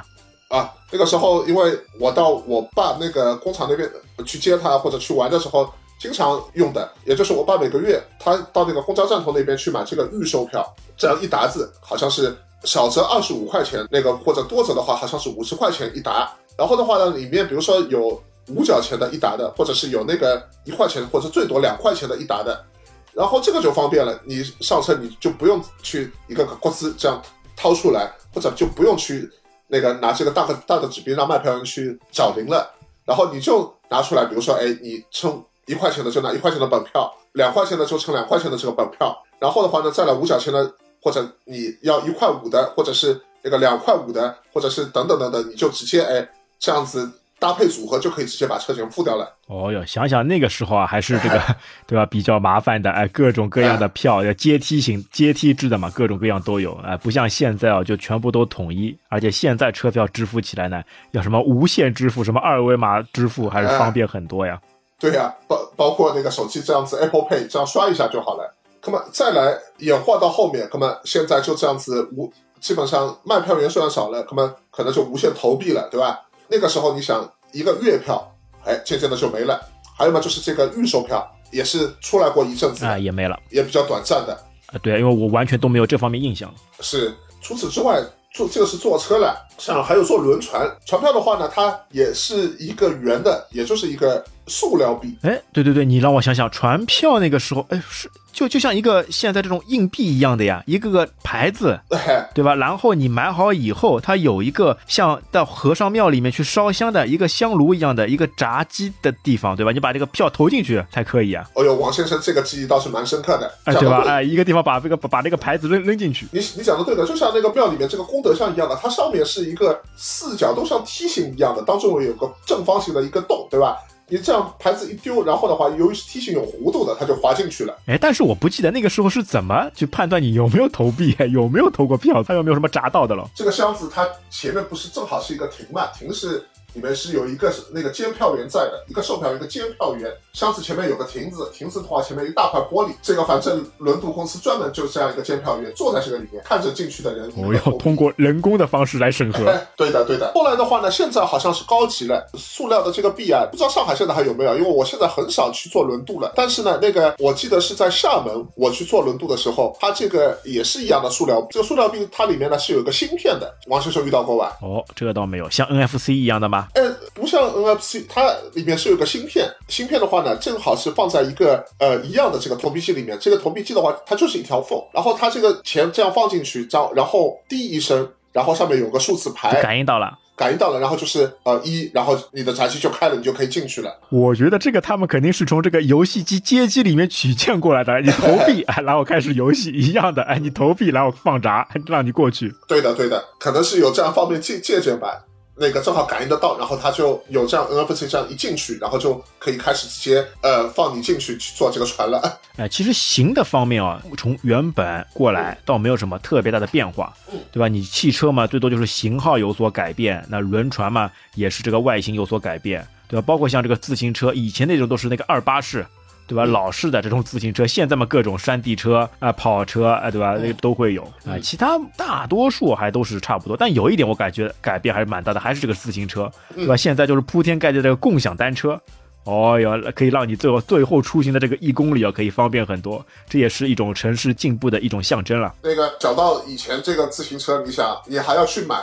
啊，那个时候因为我到我爸那个工厂那边去接他或者去玩的时候，经常用的，也就是我爸每个月他到那个公交站头那边去买这个预售票，这样一沓子好像是少则二十五块钱，那个或者多则的话好像是五十块钱一沓。然后的话呢，里面比如说有五角钱的一沓的，或者是有那个一块钱或者最多两块钱的一沓的，然后这个就方便了，你上车你就不用去一个个国资这样掏出来，或者就不用去。那个拿这个大个大的纸币让卖票人去找零了，然后你就拿出来，比如说，哎，你称一块钱的就拿一块钱的本票，两块钱的就乘两块钱的这个本票，然后的话呢，再来五角钱的，或者你要一块五的，或者是那个两块五的，或者是等等等等，你就直接哎这样子。搭配组合就可以直接把车钱付掉了。哦哟，想想那个时候啊，还是这个 对吧？比较麻烦的，哎，各种各样的 票要阶梯型、阶梯制的嘛，各种各样都有，哎，不像现在啊，就全部都统一。而且现在车票支付起来呢，要什么无线支付、什么二维码支付，还是方便很多呀。对呀，包包括那个手机这样子，Apple Pay 这样刷一下就好了。那么再来演化到后面，那么现在就这样子无，基本上卖票员数量少了，那么可能就无限投币了，对吧？那个时候你想一个月票，哎，渐渐的就没了。还有嘛，就是这个预售票也是出来过一阵子啊，也没了，也比较短暂的。啊，对，因为我完全都没有这方面印象。是，除此之外，坐这个是坐车了，像还有坐轮船，船票的话呢，它也是一个圆的，也就是一个塑料币。哎，对对对，你让我想想，船票那个时候，哎是。就就像一个现在这种硬币一样的呀，一个个牌子，对吧？然后你买好以后，它有一个像到和尚庙里面去烧香的一个香炉一样的一个闸机的地方，对吧？你把这个票投进去才可以啊。哦呦，王先生这个记忆倒是蛮深刻的，哎，对吧？哎，一个地方把这个把这个牌子扔扔进去。你你讲的对的，就像那个庙里面这个功德箱一样的，它上面是一个四角都像梯形一样的，当中有个正方形的一个洞，对吧？你这样盘子一丢，然后的话，由于是梯形有弧度的，它就滑进去了。哎，但是我不记得那个时候是怎么去判断你有没有投币，有没有投过票，它有没有什么闸道的了。这个箱子它前面不是正好是一个停嘛？停是。里面是有一个是那个监票员在的，一个售票员，一个监票员。箱子前面有个亭子，亭子的话前面一大块玻璃。这个反正轮渡公司专门就这样一个监票员坐在这个里面，看着进去的人。我要通过人工的方式来审核。对的，对的。后来的话呢，现在好像是高级了，塑料的这个币啊，不知道上海现在还有没有？因为我现在很少去坐轮渡了。但是呢，那个我记得是在厦门，我去坐轮渡的时候，它这个也是一样的塑料。这个塑料币它里面呢是有一个芯片的。王先生遇到过吧？哦，这个倒没有，像 NFC 一样的吗？呃，不像。NFC 它里面是有个芯片，芯片的话呢，正好是放在一个呃一样的这个投币机里面。这个投币机的话，它就是一条缝，然后它这个钱这样放进去，这样然后滴一声，然后上面有个数字牌，感应到了，感应到了，然后就是呃一，然后你的闸机就开了，你就可以进去了。我觉得这个他们肯定是从这个游戏机街机里面取件过来的，你投币，然后开始游戏一样的，哎，你投币，然后放闸，让你过去。对的，对的，可能是有这样方面借借鉴吧。那个正好感应得到，然后它就有这样 NFC 这样一进去，然后就可以开始直接呃放你进去去坐这个船了。哎，其实行的方面啊，从原本过来倒没有什么特别大的变化，对吧？你汽车嘛，最多就是型号有所改变，那轮船嘛也是这个外形有所改变，对吧？包括像这个自行车，以前那种都是那个二八式。对吧？老式的这种自行车，现在嘛各种山地车啊、跑车啊，对吧？那个都会有啊。其他大多数还都是差不多，但有一点我感觉改变还是蛮大的，还是这个自行车，对吧？现在就是铺天盖地的这个共享单车。哦哟，可以让你最后最后出行的这个一公里啊，可以方便很多，这也是一种城市进步的一种象征了。那个讲到以前这个自行车，你想你还要去买，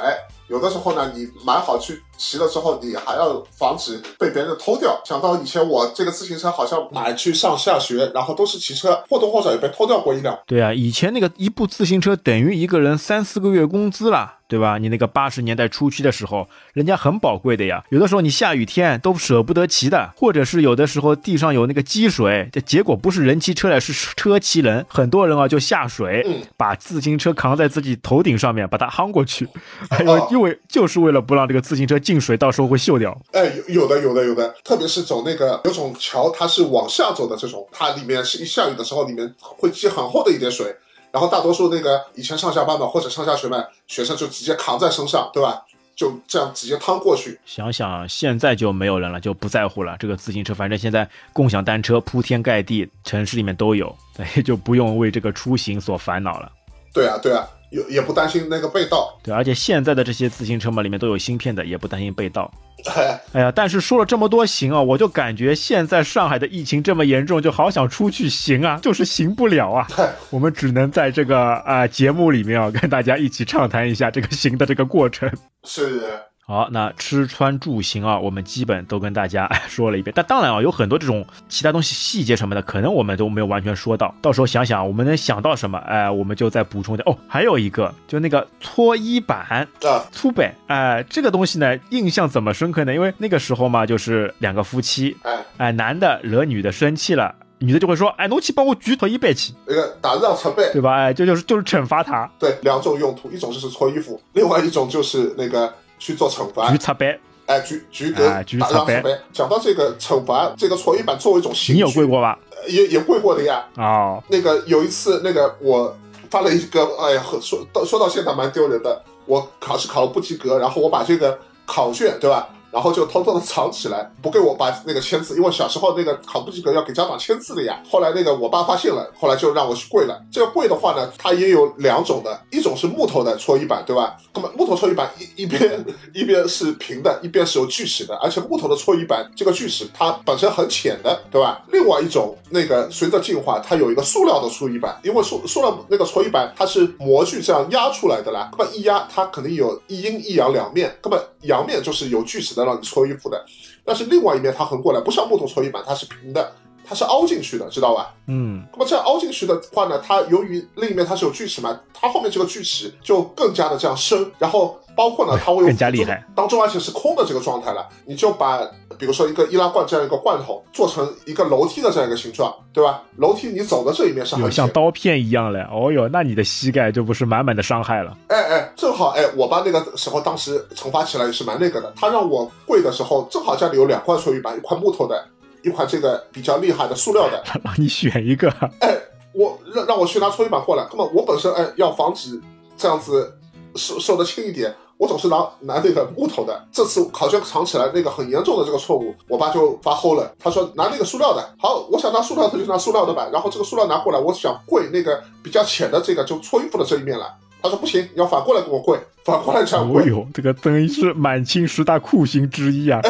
有的时候呢，你买好去骑了之后，你还要防止被别人偷掉。想到以前我这个自行车好像买去上下学，然后都是骑车，或多或少也被偷掉过一辆。对啊，以前那个一部自行车等于一个人三四个月工资了。对吧？你那个八十年代初期的时候，人家很宝贵的呀。有的时候你下雨天都舍不得骑的，或者是有的时候地上有那个积水，这结果不是人骑车来，是车骑人。很多人啊就下水，把自行车扛在自己头顶上面，把它夯过去。哎呦，因为就是为了不让这个自行车进水，到时候会锈掉。哎，有有的有的有的，特别是走那个有种桥，它是往下走的这种，它里面是一下雨的时候，里面会积很厚的一点水。然后大多数那个以前上下班嘛，或者上下学嘛，学生就直接扛在身上，对吧？就这样直接趟过去。想想现在就没有人了，就不在乎了。这个自行车，反正现在共享单车铺天盖地，城市里面都有，对，就不用为这个出行所烦恼了。对啊，对啊，也也不担心那个被盗。对，而且现在的这些自行车嘛，里面都有芯片的，也不担心被盗。哎呀，但是说了这么多行啊，我就感觉现在上海的疫情这么严重，就好想出去行啊，就是行不了啊。我们只能在这个啊节目里面啊，跟大家一起畅谈一下这个行的这个过程。是。好，那吃穿住行啊，我们基本都跟大家说了一遍。但当然啊，有很多这种其他东西细节什么的，可能我们都没有完全说到。到时候想想，我们能想到什么，哎，我们就再补充点。哦，还有一个，就那个搓衣板啊，粗板，哎，这个东西呢，印象怎么深刻呢？因为那个时候嘛，就是两个夫妻，哎，哎，男的惹女的生气了，女的就会说，哎，侬去帮我举搓衣板去，那个打让成背，对吧？哎，这就是就是惩罚他。对，两种用途，一种就是搓衣服，另外一种就是那个。去做惩罚，举擦板，哎，举举个举擦板。讲到这个惩罚，这个搓衣板作为一种刑你有跪过吧？也也跪过的呀。哦，那个有一次，那个我发了一个，哎呀，说到说到现在蛮丢人的。我考试考了不及格，然后我把这个考卷，对吧？然后就偷偷的藏起来，不给我爸那个签字，因为小时候那个考不及格要给家长签字的呀。后来那个我爸发现了，后来就让我去跪了。这个跪的话呢，它也有两种的，一种是木头的搓衣板，对吧？那么木头搓衣板一一边一边是平的，一边是有锯齿的，而且木头的搓衣板这个锯齿它本身很浅的，对吧？另外一种那个随着进化，它有一个塑料的搓衣板，因为塑塑料那个搓衣板它是模具这样压出来的啦，那么一压它肯定有一阴一阳两面，那么阳面就是有锯齿的。让你搓衣服的，但是另外一面它横过来，不像木头搓衣板，它是平的，它是凹进去的，知道吧？嗯。那么这样凹进去的话呢，它由于另一面它是有锯齿嘛，它后面这个锯齿就更加的这样深，然后包括呢，它会更加厉害。当中而且是空的这个状态了，你就把比如说一个易拉罐这样一个罐头做成一个楼梯的这样一个形状，对吧？楼梯你走的这一面是很像刀片一样嘞。哦哟，那你的膝盖就不是满满的伤害了。哎哎，正好哎，我爸那个时候当时惩罚起来也是蛮那个的，他让我跪的时候，正好家里有两块搓衣板，一块木头的。一块这个比较厉害的塑料的，让你选一个。哎，我让让我去拿搓衣板过来。那么我本身哎要防止这样子受受的轻一点，我总是拿拿那个木头的。这次考卷藏起来那个很严重的这个错误，我爸就发齁了。他说拿那个塑料的。好，我想拿塑料的就拿塑料的吧。然后这个塑料拿过来，我想跪那个比较浅的这个就搓衣服的这一面了。他说不行，你要反过来给我跪，反过来这样跪。哦呦，这个等于是满清十大酷刑之一啊，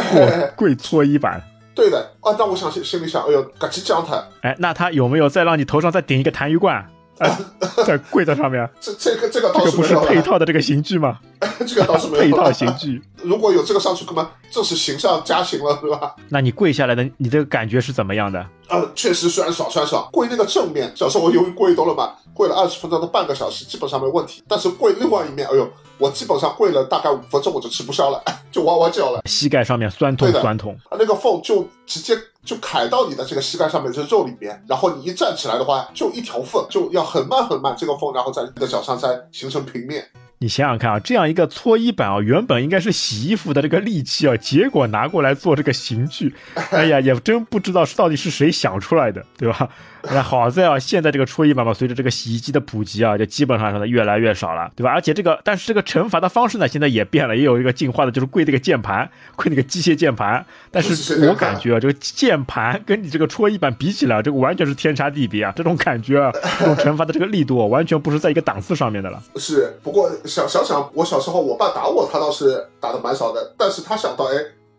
跪搓衣板。对的啊，那我想心心里想，哎呦，赶紧讲他。哎，那他有没有再让你头上再顶一个痰盂罐？在柜子上面？这这个这个倒是不是配套的这个刑具吗？这个倒是没有配套刑具。如果有这个上去，干嘛？这是形上加刑了，对吧？那你跪下来的，你这个感觉是怎么样的？呃，确实虽然爽酸爽。跪那个正面，小时候我由于跪多了嘛，跪了二十分钟到半个小时，基本上没问题。但是跪另外一面，哎呦。我基本上跪了大概五分钟，我就吃不消了，就哇哇叫了，膝盖上面酸痛酸痛，啊，那个缝就直接就卡到你的这个膝盖上面这肉里面，然后你一站起来的话，就一条缝，就要很慢很慢这个缝，然后在你的脚上再形成平面。你想想看啊，这样一个搓衣板啊，原本应该是洗衣服的这个利器啊，结果拿过来做这个刑具，哎呀，也真不知道是到底是谁想出来的，对吧？那好在啊，现在这个搓衣板嘛，随着这个洗衣机的普及啊，就基本上说的越来越少了，对吧？而且这个，但是这个惩罚的方式呢，现在也变了，也有一个进化的，就是跪那个键盘，跪那个机械键盘。但是我感觉啊，这个键盘跟你这个搓衣板比起来，这个完全是天差地别啊！这种感觉啊，这种惩罚的这个力度啊，完全不是在一个档次上面的了。是，不过想想想，我小时候我爸打我，他倒是打的蛮少的，但是他想到，哎，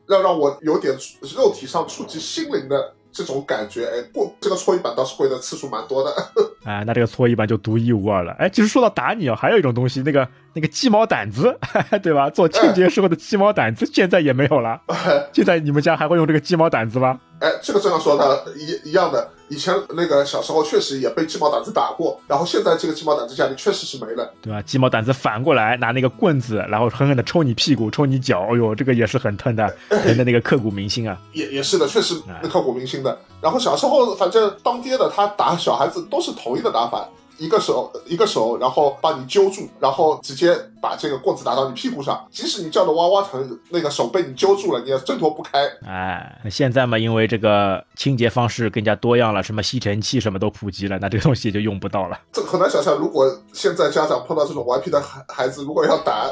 要让我有点肉体上触及心灵的。这种感觉，哎，过这个搓衣板倒是会的次数蛮多的，哎，那这个搓衣板就独一无二了。哎，其实说到打你啊，还有一种东西，那个那个鸡毛掸子，对吧？做清洁时候的鸡毛掸子，现在也没有了。现在你们家还会用这个鸡毛掸子吗？哎，这个这样说的一一样的。以前那个小时候确实也被鸡毛掸子打过，然后现在这个鸡毛掸子家里确实是没了，对吧？鸡毛掸子反过来拿那个棍子，然后狠狠的抽你屁股、抽你脚，哎呦，这个也是很疼的，疼的那个刻骨铭心啊！也也是的，确实刻骨铭心的。然后小时候反正当爹的他打小孩子都是同一个打法。一个手一个手，然后把你揪住，然后直接把这个棍子打到你屁股上。即使你叫的哇哇疼，那个手被你揪住了，你也挣脱不开。哎，那现在嘛，因为这个清洁方式更加多样了，什么吸尘器什么都普及了，那这个东西就用不到了。这很难想象，如果现在家长碰到这种顽皮的孩孩子，如果要打。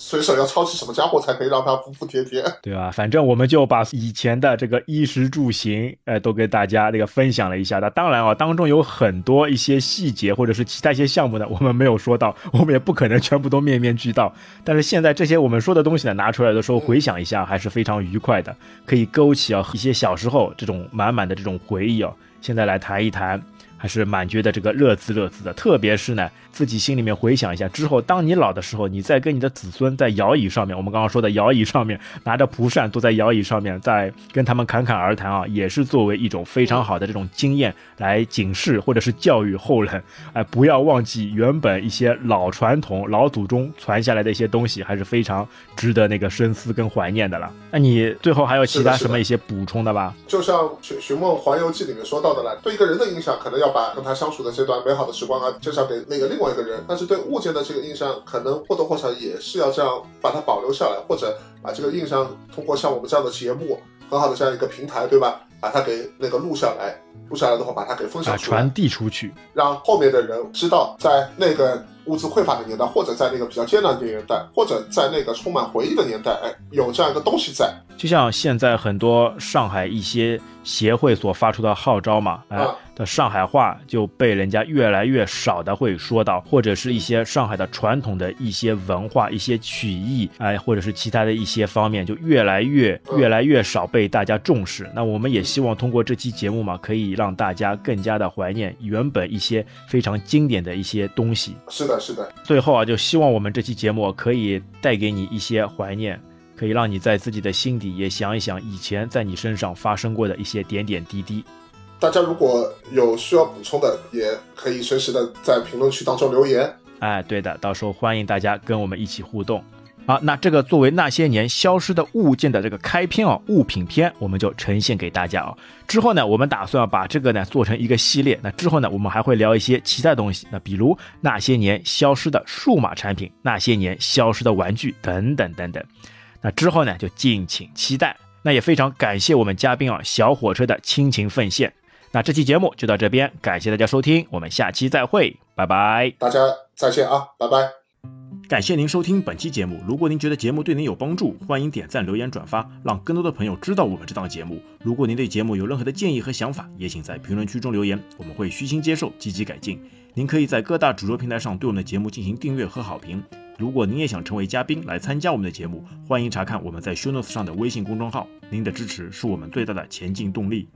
随手要抄起什么家伙才可以让他服服帖帖，对吧？反正我们就把以前的这个衣食住行，哎，都给大家那个分享了一下。那当然啊，当中有很多一些细节或者是其他一些项目呢，我们没有说到，我们也不可能全部都面面俱到。但是现在这些我们说的东西呢，拿出来的时候回想一下，还是非常愉快的，可以勾起啊一些小时候这种满满的这种回忆啊。现在来谈一谈。还是蛮觉得这个乐滋乐滋的，特别是呢，自己心里面回想一下之后，当你老的时候，你再跟你的子孙在摇椅上面，我们刚刚说的摇椅上面拿着蒲扇坐在摇椅上面，在跟他们侃侃而谈啊，也是作为一种非常好的这种经验来警示或者是教育后人，哎，不要忘记原本一些老传统、老祖宗传下来的一些东西，还是非常值得那个深思跟怀念的了。那你最后还有其他什么一些补充的吧？就像《寻寻梦环游记》里面说到的了，对一个人的影响可能要。把跟他相处的这段美好的时光啊，介绍给那个另外一个人，但是对物件的这个印象，可能或多或少也是要这样把它保留下来，或者把这个印象通过像我们这样的节目，很好的这样一个平台，对吧？把它给那个录下来，录下来的话，把它给分享出来，传递出去，让后面的人知道，在那个物资匮乏的年代，或者在那个比较艰难的年代，或者在那个充满回忆的年代，哎，有这样一个东西在。就像现在很多上海一些协会所发出的号召嘛，哎。的上海话就被人家越来越少的会说到，或者是一些上海的传统的一些文化、一些曲艺，哎，或者是其他的一些方面，就越来越越来越少被大家重视。那我们也希望通过这期节目嘛，可以让大家更加的怀念原本一些非常经典的一些东西。是的，是的。最后啊，就希望我们这期节目可以带给你一些怀念，可以让你在自己的心底也想一想以前在你身上发生过的一些点点滴滴。大家如果有需要补充的，也可以随时的在评论区当中留言。哎，对的，到时候欢迎大家跟我们一起互动。好，那这个作为那些年消失的物件的这个开篇啊，物品篇，我们就呈现给大家啊。之后呢，我们打算把这个呢做成一个系列。那之后呢，我们还会聊一些其他东西，那比如那些年消失的数码产品，那些年消失的玩具等等等等。那之后呢，就敬请期待。那也非常感谢我们嘉宾啊，小火车的倾情奉献。那这期节目就到这边，感谢大家收听，我们下期再会，拜拜，大家再见啊，拜拜。感谢您收听本期节目，如果您觉得节目对您有帮助，欢迎点赞、留言、转发，让更多的朋友知道我们这档节目。如果您对节目有任何的建议和想法，也请在评论区中留言，我们会虚心接受，积极改进。您可以在各大主流平台上对我们的节目进行订阅和好评。如果您也想成为嘉宾来参加我们的节目，欢迎查看我们在 Show Notes 上的微信公众号。您的支持是我们最大的前进动力。